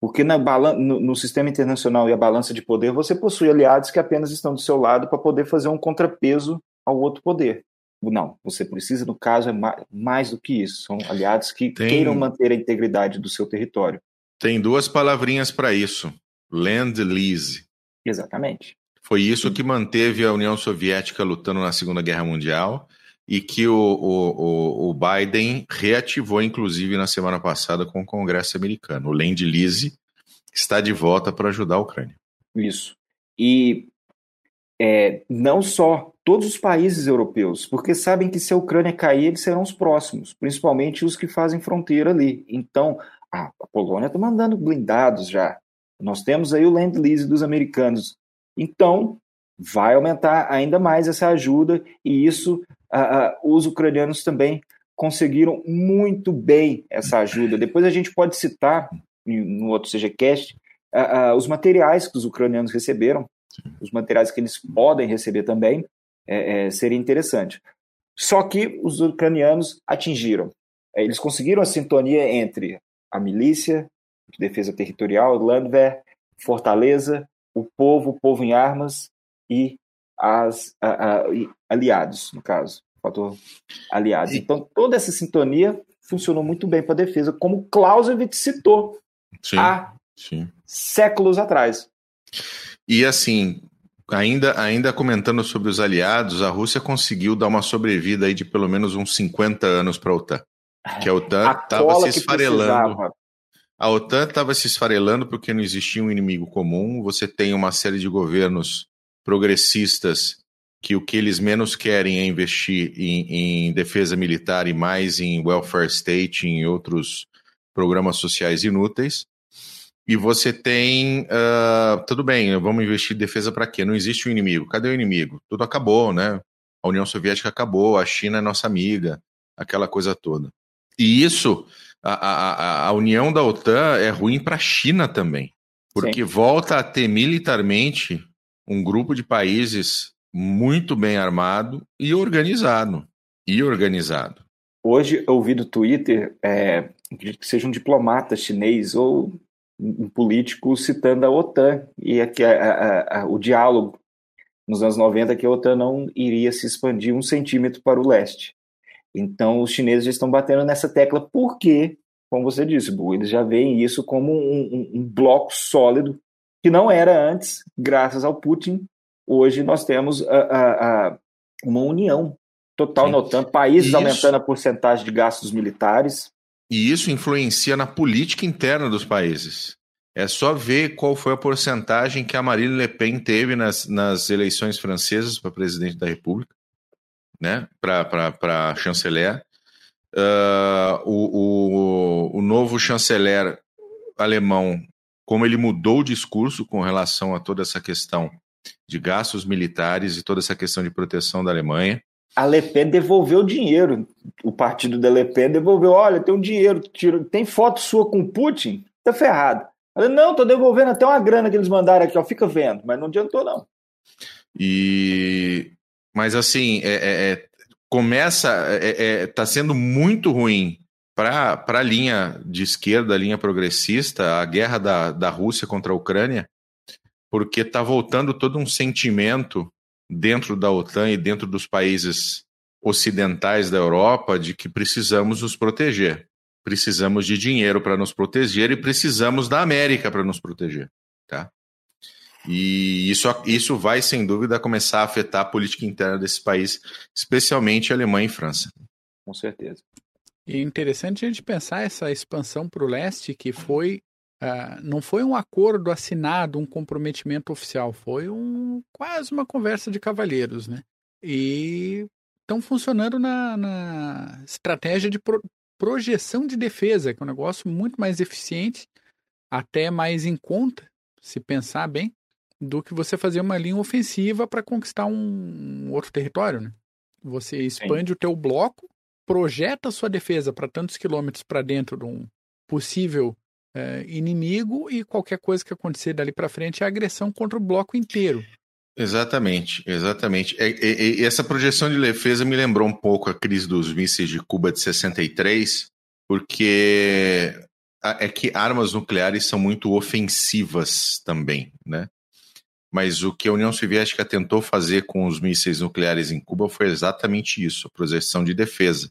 Porque na no, no, sistema internacional e a balança de poder, você possui aliados que apenas estão do seu lado para poder fazer um contrapeso ao outro poder. Não, você precisa, no caso, é mais, mais do que isso. São aliados que Tem... queiram manter a integridade do seu território. Tem duas palavrinhas para isso: land lease. Exatamente. Foi isso que manteve a União Soviética lutando na Segunda Guerra Mundial e que o, o, o Biden reativou, inclusive, na semana passada com o Congresso americano. O Land Lease está de volta para ajudar a Ucrânia. Isso. E é, não só todos os países europeus, porque sabem que se a Ucrânia cair, eles serão os próximos, principalmente os que fazem fronteira ali. Então, a Polônia está mandando blindados já. Nós temos aí o Land Lease dos americanos. Então, vai aumentar ainda mais essa ajuda e isso os ucranianos também conseguiram muito bem essa ajuda. Depois a gente pode citar no outro CGCast os materiais que os ucranianos receberam, os materiais que eles podem receber também, é, é, seria interessante. Só que os ucranianos atingiram. É, eles conseguiram a sintonia entre a milícia, de defesa territorial, Landwehr, Fortaleza, o povo, o povo em armas e as a, a, aliados, no caso, fator aliados. Então toda essa sintonia funcionou muito bem para a defesa, como Clausewitz citou sim, há sim. séculos atrás. E assim, ainda, ainda comentando sobre os aliados, a Rússia conseguiu dar uma sobrevida aí de pelo menos uns 50 anos para a OTAN. Que a OTAN estava se esfarelando. A OTAN estava se esfarelando porque não existia um inimigo comum. Você tem uma série de governos progressistas que o que eles menos querem é investir em, em defesa militar e mais em welfare state, em outros programas sociais inúteis. E você tem. Uh, tudo bem, vamos investir em defesa para quê? Não existe um inimigo. Cadê o inimigo? Tudo acabou, né? A União Soviética acabou, a China é nossa amiga, aquela coisa toda. E isso, a, a, a união da OTAN é ruim para a China também, porque Sim. volta a ter militarmente um grupo de países muito bem armado e organizado. E organizado. Hoje eu ouvi do Twitter, é, que seja um diplomata chinês ou um político citando a OTAN e aqui a, a, a, o diálogo nos anos 90 que a OTAN não iria se expandir um centímetro para o leste. Então os chineses já estão batendo nessa tecla porque, como você disse, Bu, eles já veem isso como um, um, um bloco sólido que não era antes, graças ao Putin. Hoje nós temos a, uma união total Sim. na OTAN, países isso... aumentando a porcentagem de gastos militares. E isso influencia na política interna dos países. É só ver qual foi a porcentagem que a Marine Le Pen teve nas, nas eleições francesas para presidente da República, né? para chanceler. Uh, o, o, o novo chanceler alemão, como ele mudou o discurso com relação a toda essa questão de gastos militares e toda essa questão de proteção da Alemanha a Le Pen devolveu o dinheiro. O partido da Le Pen devolveu: olha, tem um dinheiro, tem foto sua com Putin, tá ferrado. Ela, não, tô devolvendo até uma grana que eles mandaram aqui, ó, fica vendo, mas não adiantou, não. E. Mas assim, é, é, é começa. É, é, tá sendo muito ruim para a linha de esquerda, a linha progressista, a guerra da, da Rússia contra a Ucrânia, porque está voltando todo um sentimento dentro da OTAN e dentro dos países ocidentais da Europa de que precisamos nos proteger. Precisamos de dinheiro para nos proteger e precisamos da América para nos proteger. Tá? E isso, isso vai, sem dúvida, começar a afetar a política interna desse país, especialmente a Alemanha e França. Com certeza. E é interessante a gente pensar essa expansão para o leste, que foi Uh, não foi um acordo assinado, um comprometimento oficial, foi um, quase uma conversa de cavalheiros, né? E estão funcionando na, na, estratégia de pro, projeção de defesa, que é um negócio muito mais eficiente, até mais em conta, se pensar bem, do que você fazer uma linha ofensiva para conquistar um, um outro território, né? Você expande Sim. o teu bloco, projeta a sua defesa para tantos quilômetros para dentro de um possível é, inimigo e qualquer coisa que acontecer dali para frente é agressão contra o bloco inteiro. Exatamente, exatamente. E, e, e, essa projeção de defesa me lembrou um pouco a crise dos mísseis de Cuba de 63, porque é que armas nucleares são muito ofensivas também, né? Mas o que a União Soviética tentou fazer com os mísseis nucleares em Cuba foi exatamente isso, a projeção de defesa.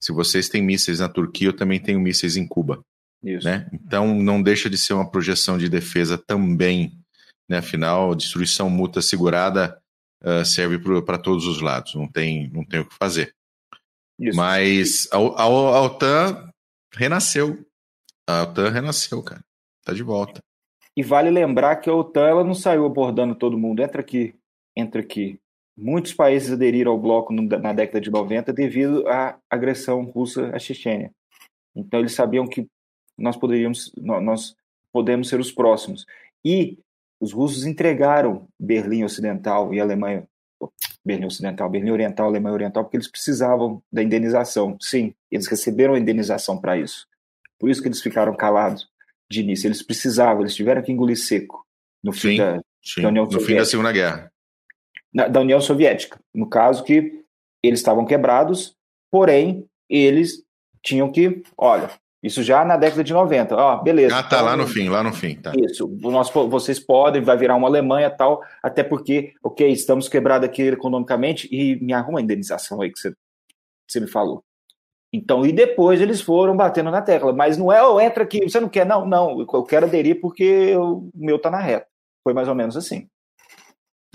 Se vocês têm mísseis na Turquia, eu também tenho mísseis em Cuba. Isso. Né? Então não deixa de ser uma projeção de defesa também. Né? Afinal, destruição mútua segurada uh, serve para todos os lados, não tem, não tem o que fazer. Isso. Mas a, a, a OTAN renasceu. A OTAN renasceu, cara. Tá de volta. E vale lembrar que a OTAN ela não saiu abordando todo mundo. Entra aqui, entra aqui. Muitos países aderiram ao bloco na década de 90 devido à agressão russa à Chechênia. Então eles sabiam que nós poderíamos, nós podemos ser os próximos. E os russos entregaram Berlim Ocidental e Alemanha, Berlim Ocidental, Berlim Oriental, Alemanha Oriental, porque eles precisavam da indenização. Sim, eles receberam a indenização para isso. Por isso que eles ficaram calados de início. Eles precisavam, eles tiveram que engolir seco no fim, sim, da, sim. da União no Soviética. fim da Segunda Guerra. Na, da União Soviética. No caso que eles estavam quebrados, porém eles tinham que, olha, isso já na década de 90. Ó, beleza. Ah, tá então, lá no fim, lá no fim, tá. Isso. Nós, vocês podem, vai virar uma Alemanha tal, até porque, ok, estamos quebrados aqui economicamente e me arruma a indenização aí que você, você me falou. Então, e depois eles foram batendo na tecla. Mas não é, oh, entra aqui, você não quer? Não, não, eu quero aderir porque o meu tá na reta. Foi mais ou menos assim.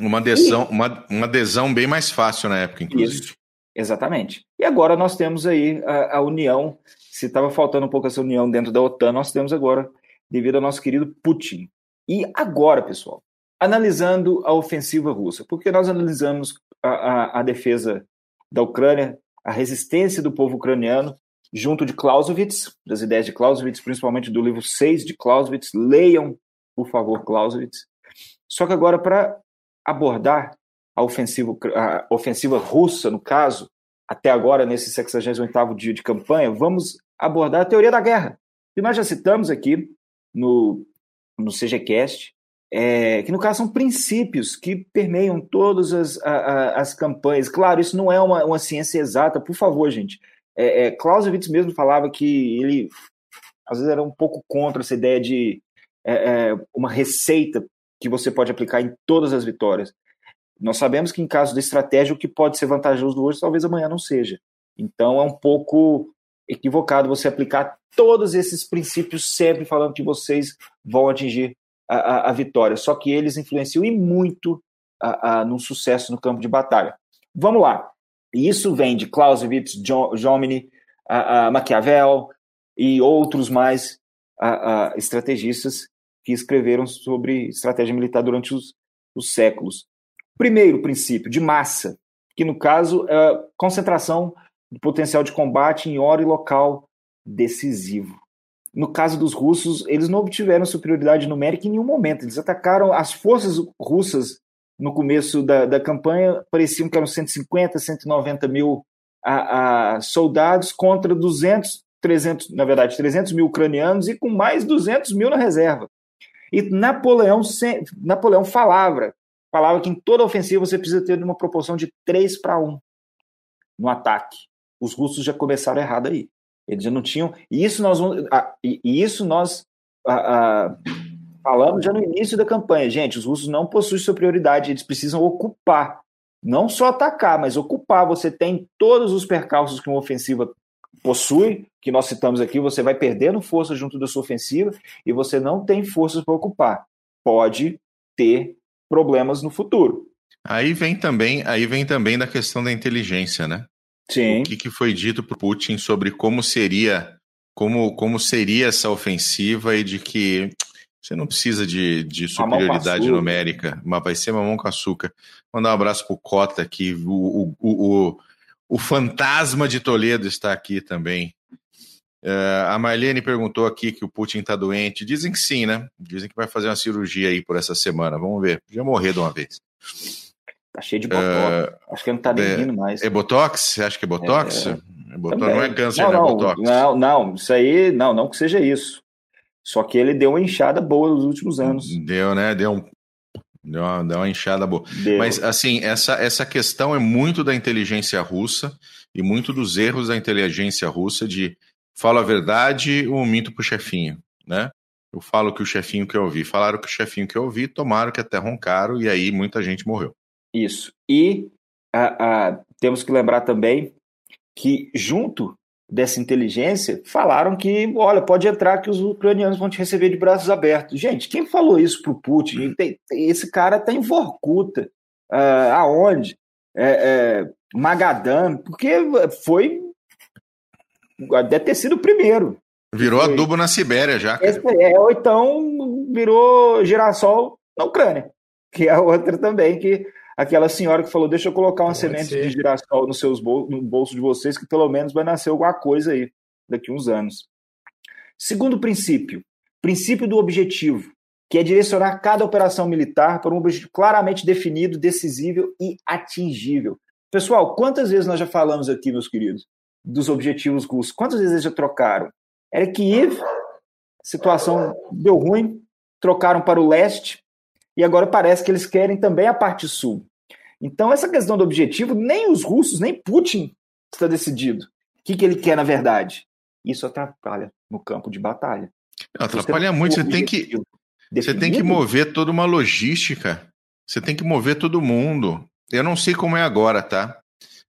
Uma adesão, e... uma, uma adesão bem mais fácil na época, inclusive. Isso, exatamente. E agora nós temos aí a, a união se estava faltando um pouco essa união dentro da OTAN, nós temos agora, devido ao nosso querido Putin. E agora, pessoal, analisando a ofensiva russa, porque nós analisamos a, a, a defesa da Ucrânia, a resistência do povo ucraniano, junto de Clausewitz, das ideias de Clausewitz, principalmente do livro 6 de Clausewitz. Leiam, por favor, Clausewitz. Só que agora, para abordar a ofensiva, a ofensiva russa, no caso, até agora, nesse 68º dia de campanha, vamos abordar a teoria da guerra, que nós já citamos aqui no, no CGCast, é, que no caso são princípios que permeiam todas as, a, as campanhas. Claro, isso não é uma, uma ciência exata, por favor, gente. É, é, Clausewitz mesmo falava que ele, às vezes, era um pouco contra essa ideia de é, é, uma receita que você pode aplicar em todas as vitórias. Nós sabemos que em caso de estratégia, o que pode ser vantajoso hoje, talvez amanhã não seja. Então é um pouco equivocado você aplicar todos esses princípios sempre falando que vocês vão atingir a, a, a vitória. Só que eles influenciam e muito a, a, no sucesso no campo de batalha. Vamos lá. E isso vem de Clausewitz, Jomini, Maquiavel e outros mais estrategistas que escreveram sobre estratégia militar durante os, os séculos. Primeiro princípio, de massa, que no caso é concentração do potencial de combate em hora e local decisivo. No caso dos russos, eles não obtiveram superioridade numérica em nenhum momento. Eles atacaram as forças russas no começo da, da campanha, pareciam que eram 150, 190 mil a, a soldados contra 200, 300, na verdade, 300 mil ucranianos e com mais 200 mil na reserva. E Napoleão, Napoleão falava, falava que em toda ofensiva você precisa ter uma proporção de 3 para 1 no ataque os russos já começaram errado aí. Eles já não tinham. E isso nós, ah, e isso nós ah, ah, falamos já no início da campanha. Gente, os russos não possuem superioridade, eles precisam ocupar. Não só atacar, mas ocupar. Você tem todos os percalços que uma ofensiva possui, que nós citamos aqui, você vai perdendo força junto da sua ofensiva e você não tem forças para ocupar. Pode ter problemas no futuro. Aí vem também, aí vem também da questão da inteligência, né? Sim. O que, que foi dito por Putin sobre como seria como, como seria essa ofensiva e de que você não precisa de, de superioridade numérica, mas vai ser mamão com açúcar. Mandar um abraço pro Cota aqui, o, o, o, o fantasma de Toledo está aqui também. Uh, a Marlene perguntou aqui que o Putin está doente. Dizem que sim, né? Dizem que vai fazer uma cirurgia aí por essa semana. Vamos ver. Já morrer de uma vez. Tá cheio de botox. Uh, Acho que ele não tá nem é, rindo mais. É botox? Você acha que é botox? É, é botox não é câncer, não, né? Não, botox. Não, não, isso aí, não, não que seja isso. Só que ele deu uma inchada boa nos últimos anos. Deu, né? Deu um Deu uma, deu uma inchada boa. Deu. Mas, assim, essa, essa questão é muito da inteligência russa e muito dos erros da inteligência russa de falo a verdade ou minto pro chefinho, né? Eu falo que o chefinho que eu ouvi, falaram que o chefinho que eu ouvi, tomaram que até roncaram e aí muita gente morreu. Isso. E a, a, temos que lembrar também que junto dessa inteligência falaram que, olha, pode entrar que os ucranianos vão te receber de braços abertos. Gente, quem falou isso pro Putin? Tem, esse cara está em Vorkuta. Uh, aonde? É, é, Magadan, porque foi. Deve ter sido o primeiro. Virou foi. adubo na Sibéria já. É, ou então virou girassol na Ucrânia, que é outra também que aquela senhora que falou: Deixa eu colocar uma Pode semente ser. de girassol nos seus bol no bolso de vocês, que pelo menos vai nascer alguma coisa aí daqui uns anos. Segundo princípio, princípio do objetivo, que é direcionar cada operação militar para um objetivo claramente definido, decisível e atingível. Pessoal, quantas vezes nós já falamos aqui, meus queridos, dos objetivos russos? Quantas vezes eles já trocaram? Era Kiev, situação deu ruim, trocaram para o leste, e agora parece que eles querem também a parte sul. Então, essa questão do objetivo, nem os russos, nem Putin está decidido. O que, que ele quer, na verdade? Isso atrapalha no campo de batalha. Atrapalha muito. Você tem que. Você tem que mover toda uma logística. Você tem que mover todo mundo. Eu não sei como é agora, tá?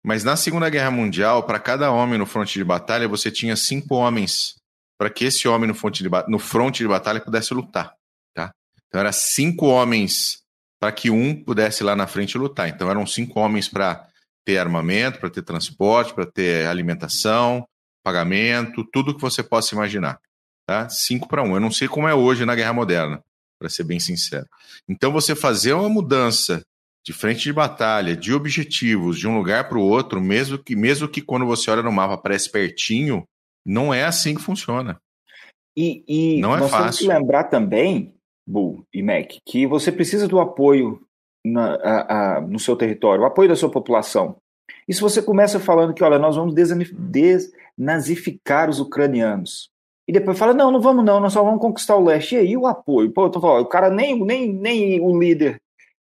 Mas na Segunda Guerra Mundial, para cada homem no fronte de batalha, você tinha cinco homens para que esse homem no fronte, de, no fronte de batalha pudesse lutar, tá? Então era cinco homens para que um pudesse ir lá na frente lutar. Então eram cinco homens para ter armamento, para ter transporte, para ter alimentação, pagamento, tudo que você possa imaginar. Tá? Cinco para um. Eu não sei como é hoje na Guerra Moderna, para ser bem sincero. Então você fazer uma mudança de frente de batalha, de objetivos, de um lugar para o outro, mesmo que, mesmo que quando você olha no mapa parece pertinho, não é assim que funciona. E, e não é nós fácil. temos que lembrar também Bull e Mac, que você precisa do apoio na, a, a, no seu território, o apoio da sua população. E se você começa falando que, olha, nós vamos desnazificar os ucranianos, e depois fala, não, não vamos não, nós só vamos conquistar o leste, e aí o apoio? Pô, eu tô falando, o cara nem, nem, nem o líder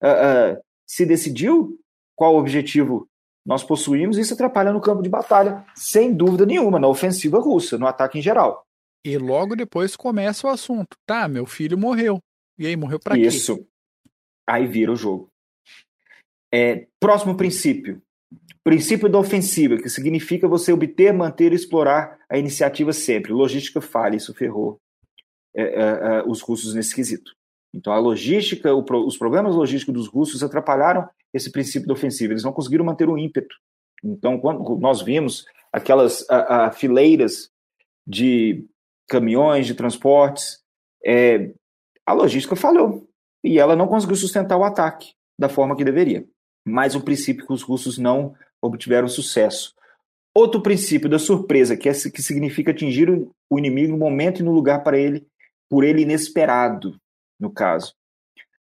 uh, uh, se decidiu qual objetivo nós possuímos, e isso atrapalha no campo de batalha, sem dúvida nenhuma, na ofensiva russa, no ataque em geral. E logo depois começa o assunto. Tá, meu filho morreu. E aí, morreu para quê? Isso. Aí vira o jogo. É, próximo princípio. Princípio da ofensiva, que significa você obter, manter e explorar a iniciativa sempre. Logística falha, isso ferrou é, é, é os russos nesse quesito. Então, a logística, o, os problemas logísticos dos russos atrapalharam esse princípio da ofensiva. Eles não conseguiram manter o ímpeto. Então, quando nós vimos aquelas a, a fileiras de caminhões, de transportes, é, a logística falhou e ela não conseguiu sustentar o ataque da forma que deveria. Mais um princípio que os russos não obtiveram sucesso. Outro princípio da surpresa, que, é, que significa atingir o inimigo no momento e no lugar para ele, por ele inesperado, no caso.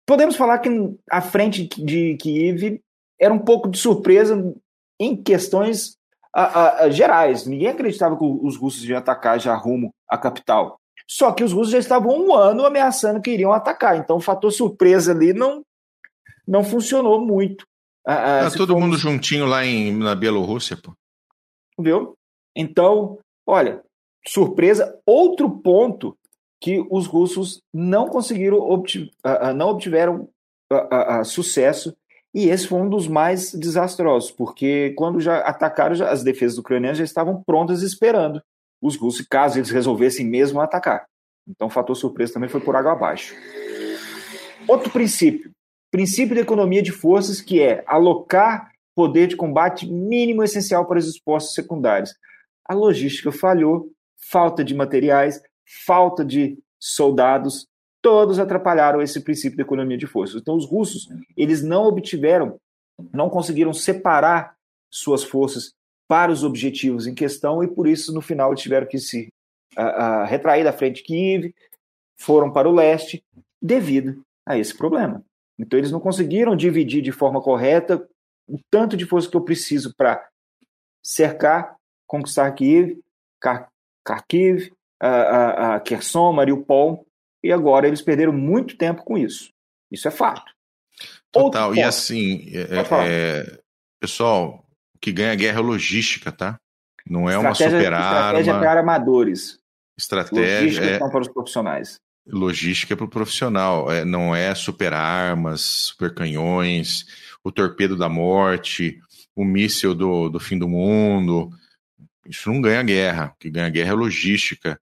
Podemos falar que a frente de Kiev era um pouco de surpresa em questões a, a, a, gerais. Ninguém acreditava que os russos iam atacar já rumo à capital. Só que os russos já estavam um ano ameaçando que iriam atacar. Então o fator surpresa ali não, não funcionou muito. Ah, tá todo mundo juntinho lá em, na Bielorrússia, pô. Viu? Então, olha, surpresa. Outro ponto que os russos não conseguiram, obti não obtiveram sucesso, e esse foi um dos mais desastrosos, porque quando já atacaram, já, as defesas ucranianas já estavam prontas esperando os russos, caso eles resolvessem mesmo atacar. Então, o fator surpresa também foi por água abaixo. Outro princípio, princípio da economia de forças, que é alocar poder de combate mínimo essencial para os esforços secundários. A logística falhou, falta de materiais, falta de soldados, todos atrapalharam esse princípio da economia de forças. Então, os russos, eles não obtiveram, não conseguiram separar suas forças para os objetivos em questão e por isso no final eles tiveram que se retrair da frente de Kiev, foram para o leste devido a esse problema. Então eles não conseguiram dividir de forma correta o tanto de força que eu preciso para cercar, conquistar Kiev, Kharkiv, a, Kherson, Mariupol, e agora eles perderam muito tempo com isso. Isso é fato. Total, e assim, é, é, pessoal, o que ganha guerra é logística, tá? Não é uma super arma. Estratégia para amadores. Estratégia logística é, para os profissionais. Logística para o profissional. É, não é super armas, super canhões, o torpedo da morte, o míssil do, do fim do mundo. Isso não ganha guerra. O que ganha guerra é logística.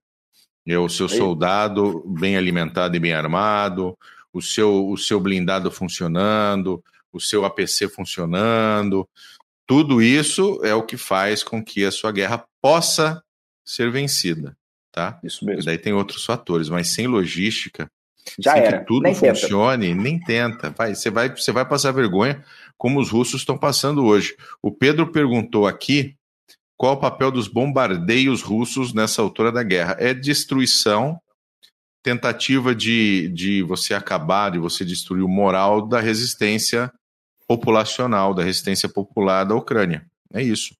É o seu soldado bem alimentado e bem armado, o seu, o seu blindado funcionando, o seu APC funcionando. Tudo isso é o que faz com que a sua guerra possa ser vencida. Tá? Isso mesmo. E daí tem outros fatores, mas sem logística, já sem era. que tudo nem funcione, tenta. nem tenta. Vai, você, vai, você vai passar vergonha como os russos estão passando hoje. O Pedro perguntou aqui qual o papel dos bombardeios russos nessa altura da guerra. É destruição, tentativa de, de você acabar, de você destruir o moral da resistência populacional, da resistência popular da Ucrânia. É isso.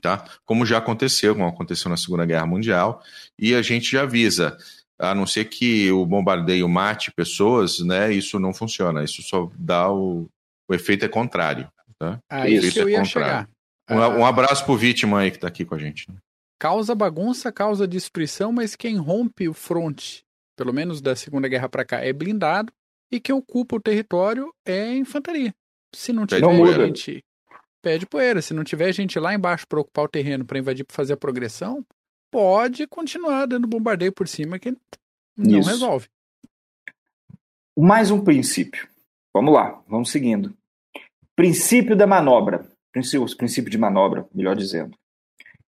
Tá? Como já aconteceu, como aconteceu na Segunda Guerra Mundial, e a gente já avisa, a não ser que o bombardeio mate pessoas, né? Isso não funciona. Isso só dá o, o efeito é contrário. Tá? Ah, isso que eu ia chegar. Um, um abraço pro vítima aí que tá aqui com a gente. Né? Causa bagunça, causa destruição, mas quem rompe o fronte, pelo menos da Segunda Guerra para cá, é blindado e quem ocupa o território é infantaria. Se não tiver Não gente, pede poeira. Se não tiver gente lá embaixo para ocupar o terreno, para invadir, para fazer a progressão, pode continuar dando bombardeio por cima que não Isso. resolve. Mais um princípio. Vamos lá, vamos seguindo. Princípio da manobra. Princípio, princípio de manobra, melhor dizendo.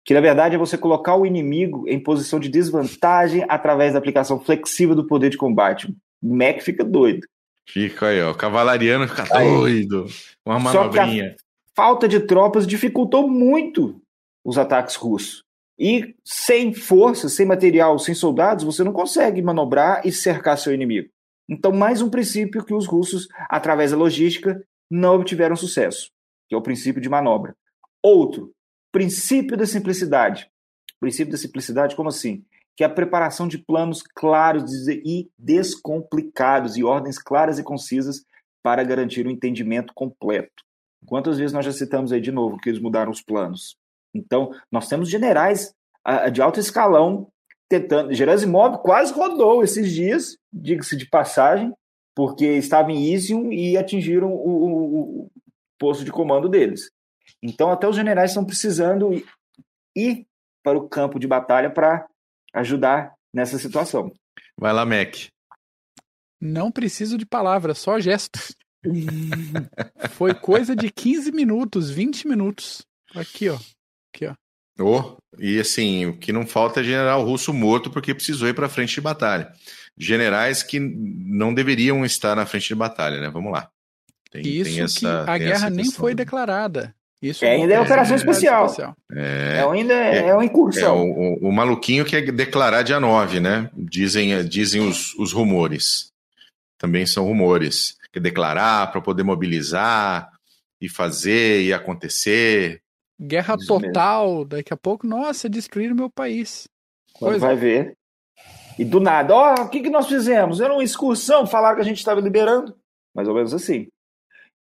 Que na verdade é você colocar o inimigo em posição de desvantagem através da aplicação flexível do poder de combate. O Mac fica doido. Fica aí, ó. O cavalariano fica Aí. doido. Uma manobrinha. Falta de tropas dificultou muito os ataques russos. E sem força, sem material, sem soldados, você não consegue manobrar e cercar seu inimigo. Então, mais um princípio que os russos, através da logística, não obtiveram sucesso, que é o princípio de manobra. Outro, princípio da simplicidade. Princípio da simplicidade, como assim? Que é a preparação de planos claros e descomplicados e ordens claras e concisas para garantir o entendimento completo. Quantas vezes nós já citamos aí de novo que eles mudaram os planos? Então, nós temos generais de alto escalão tentando. Gerasimov quase rodou esses dias, diga-se de passagem, porque estava em Izium e atingiram o, o- o posto de comando deles. Então, até os generais estão precisando ir para o campo de batalha para ajudar nessa situação. Vai lá, Mac. Não preciso de palavras, só gestos. Foi coisa de 15 minutos, 20 minutos. Aqui, ó. Oh, e assim, o que não falta é general russo morto porque precisou ir para frente de batalha. Generais que não deveriam estar na frente de batalha, né? Vamos lá. Tem, Isso tem essa, que a tem guerra essa nem foi declarada. Isso É, ainda é operação especial. É, É, ainda é, É, é uma é incursão. o, o, o maluquinho quer declarar dia 9, né? Dizem, dizem os, os rumores. Também são rumores. Quer declarar para poder mobilizar e fazer e acontecer. Guerra Isso total, daqui a pouco, nossa, destruíram meu país. Quando Pois é. vai ver. E do nada, ó, o que, que nós fizemos? Era uma excursão, falaram que a gente estava liberando. Mais ou menos assim.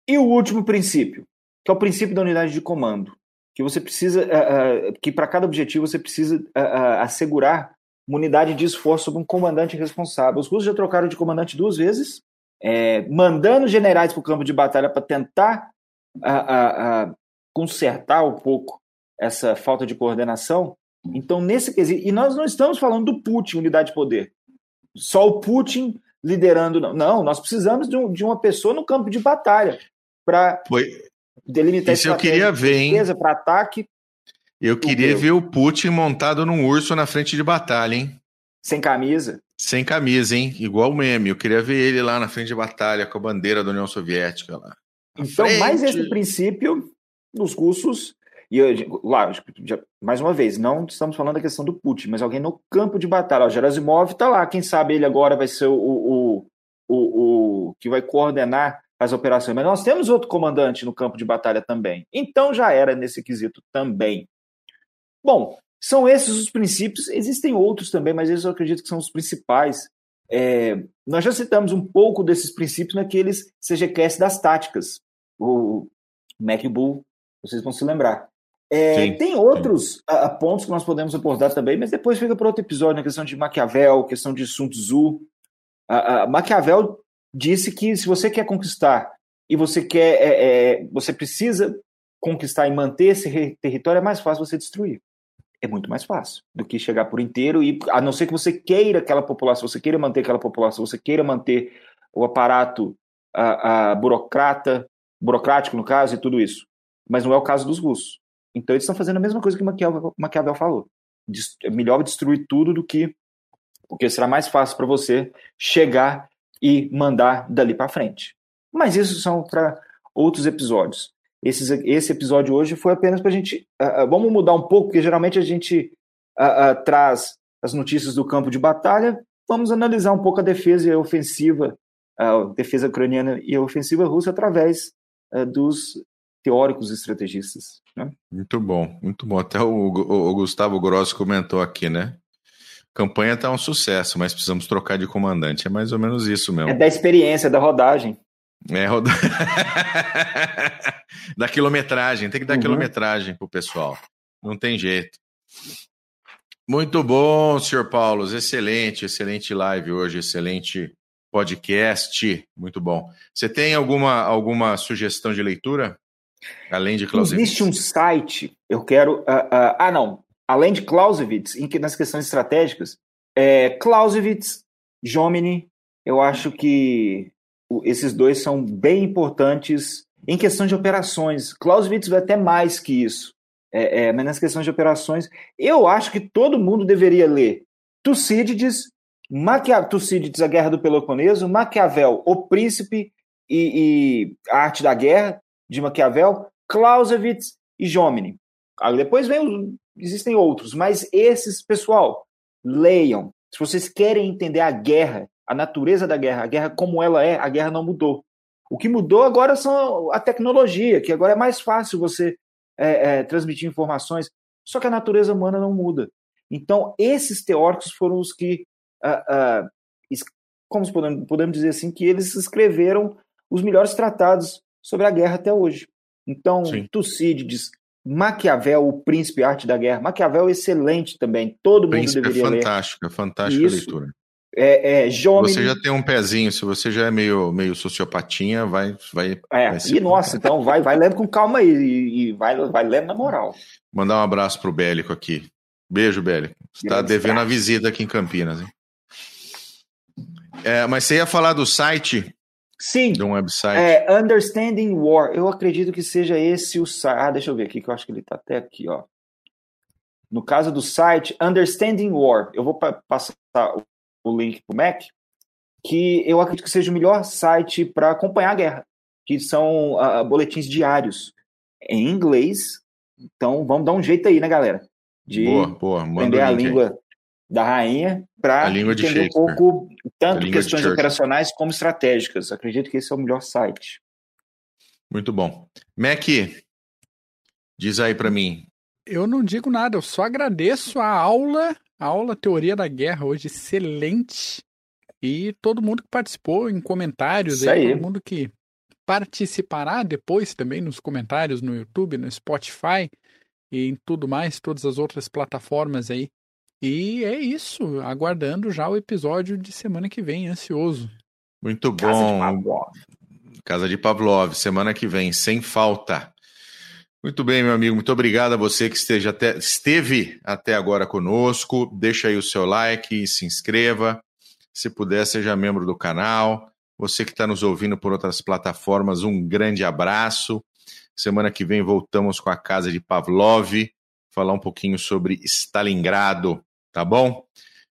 E o último princípio, que é o princípio da unidade de comando. Que você precisa, ah, ah, que para cada objetivo você precisa ah, assegurar uma unidade de esforço sobre um comandante responsável. Os russos já trocaram de comandante duas vezes, é, mandando generais para o campo de batalha para tentar ah, ah, ah, consertar um pouco essa falta de coordenação. Então, nesse quesito, e nós não estamos falando do Putin, unidade de poder. Só o Putin liderando. Não, não nós precisamos de, um- de uma pessoa no campo de batalha para delimitar Isso eu queria ver, hein? para ataque eu queria ver o Putin montado num urso na frente de batalha, hein? sem camisa. Sem camisa, hein? Igual o meme. Eu queria ver ele lá na frente de batalha com a bandeira da União Soviética lá. Então, mais frente. esse princípio dos russos, e eu, lógico, já- mais uma vez, não estamos falando da questão do Putin, mas alguém no campo de batalha. O Gerasimov está lá, quem sabe ele agora vai ser o, o, o, o que vai coordenar as operações, mas nós temos outro comandante no campo de batalha também. Então já era nesse quesito também. Bom, são esses os princípios. Existem outros também, mas esses eu acredito que são os principais. É, nós já citamos um pouco desses princípios naqueles CGQS das táticas, o MacBull, vocês vão se lembrar. É, sim, tem outros a, pontos que nós podemos abordar também, mas depois fica para outro episódio, na questão de Maquiavel, questão de Sun Tzu. A, a Maquiavel disse que se você quer conquistar e você quer, é, é, você precisa conquistar e manter esse território, é mais fácil você destruir. É muito mais fácil do que chegar por inteiro e a não ser que você queira aquela população, você queira manter aquela população, você queira manter o aparato a, a burocrata, burocrático no caso e tudo isso. Mas não é o caso dos russos. Então eles estão fazendo a mesma coisa que Maquiavel, Maquiavel falou. É melhor destruir tudo do que. Porque será mais fácil para você chegar e mandar dali para frente. Mas isso são para outros episódios. Esse, esse episódio hoje foi apenas para a gente. Uh, vamos mudar um pouco, porque geralmente a gente uh, uh, traz as notícias do campo de batalha. Vamos analisar um pouco a defesa e a ofensiva, a defesa ucraniana e a ofensiva russa através dos teóricos estrategistas. Né? Muito bom, muito bom. Até o, o, o Gustavo Grosso comentou aqui, né? Campanha está um sucesso, mas precisamos trocar de comandante. É mais ou menos isso mesmo. É da experiência, da rodagem. É, roda... da quilometragem, tem que dar uhum. quilometragem pro pessoal. Não tem jeito. Muito bom, senhor Paulo. Excelente, excelente live hoje, excelente podcast. Muito bom. Você tem alguma, alguma sugestão de leitura? Além de Clausewitz? Existe um site, eu quero. Uh, uh, ah, não. Além de Clausewitz, em que, nas questões estratégicas, é, Clausewitz, Jomini, eu acho que esses dois são bem importantes em questão de operações. Clausewitz vai até mais que isso. É, é, mas nas questões de operações, eu acho que todo mundo deveria ler Tucídides, Maquia... Tucídides, A Guerra do Peloponeso, Maquiavel, O Príncipe e, e a Arte da Guerra, de Maquiavel, Clausewitz e Jomini. Depois vem, existem outros, mas esses, pessoal, leiam. Se vocês querem entender a guerra, a natureza da guerra, a guerra como ela é, a guerra não mudou. O que mudou agora são a tecnologia, que agora é mais fácil você é, é, transmitir informações, só que a natureza humana não muda. Então, esses teóricos foram os que, uh, uh, como podemos, podemos dizer assim, que eles escreveram os melhores tratados sobre a guerra até hoje. Então, Sim. Tucídides, Maquiavel, o príncipe arte da guerra. Maquiavel é excelente também, todo príncipe mundo deveria é fantástico, ler. É fantástica a leitura. É, é, Jomini... Você já tem um pezinho, se você já é meio, meio sociopatinha, vai. vai, é, vai e nossa, então vai, vai lendo com calma aí e, e vai, vai lendo na moral. Mandar um abraço pro Bélico aqui. Beijo, Bélico. Você está devendo a visita aqui em Campinas, hein? É, mas você ia falar do site Sim. De um website. É, Understanding War. Eu acredito que seja esse o site. Ah, deixa eu ver aqui, que eu acho que ele está até aqui, ó. No caso do site, Understanding War. Eu vou passar o link para o Mac, que eu acredito que seja o melhor site para acompanhar a guerra, que são uh, boletins diários em inglês. Então, vamos dar um jeito aí, né, galera? De boa, boa. aprender a língua aí da rainha para entender um pouco tanto questões operacionais como estratégicas. Acredito que esse é o melhor site. Muito bom. Mac, diz aí para mim. Eu não digo nada, eu só agradeço a aula, a aula Teoria da Guerra hoje, excelente. E todo mundo que participou em comentários, aí, aí. todo mundo que participará depois também nos comentários no YouTube, no Spotify e em tudo mais, todas as outras plataformas aí. E é isso, aguardando já o episódio de semana que vem, ansioso. Muito bom. Casa de Pavlov. Casa de Pavlov, semana que vem, sem falta. Muito bem, meu amigo. Muito obrigado a você que esteja até, esteve até agora conosco. Deixa aí o seu like, se inscreva. Se puder, seja membro do canal. Você que está nos ouvindo por outras plataformas, um grande abraço. Semana que vem voltamos com a Casa de Pavlov, falar um pouquinho sobre Stalingrado. Tá bom?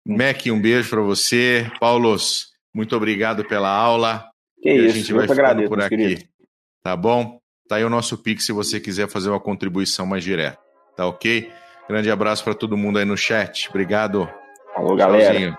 Hum. Mac, um beijo para você. Paulos, muito obrigado pela aula. Que e isso, a gente vai ficando por aqui. Querido. Tá bom? Tá aí o nosso Pix se você quiser fazer uma contribuição mais direta. Tá ok? Grande abraço para todo mundo aí no chat. Obrigado. Falou, galera.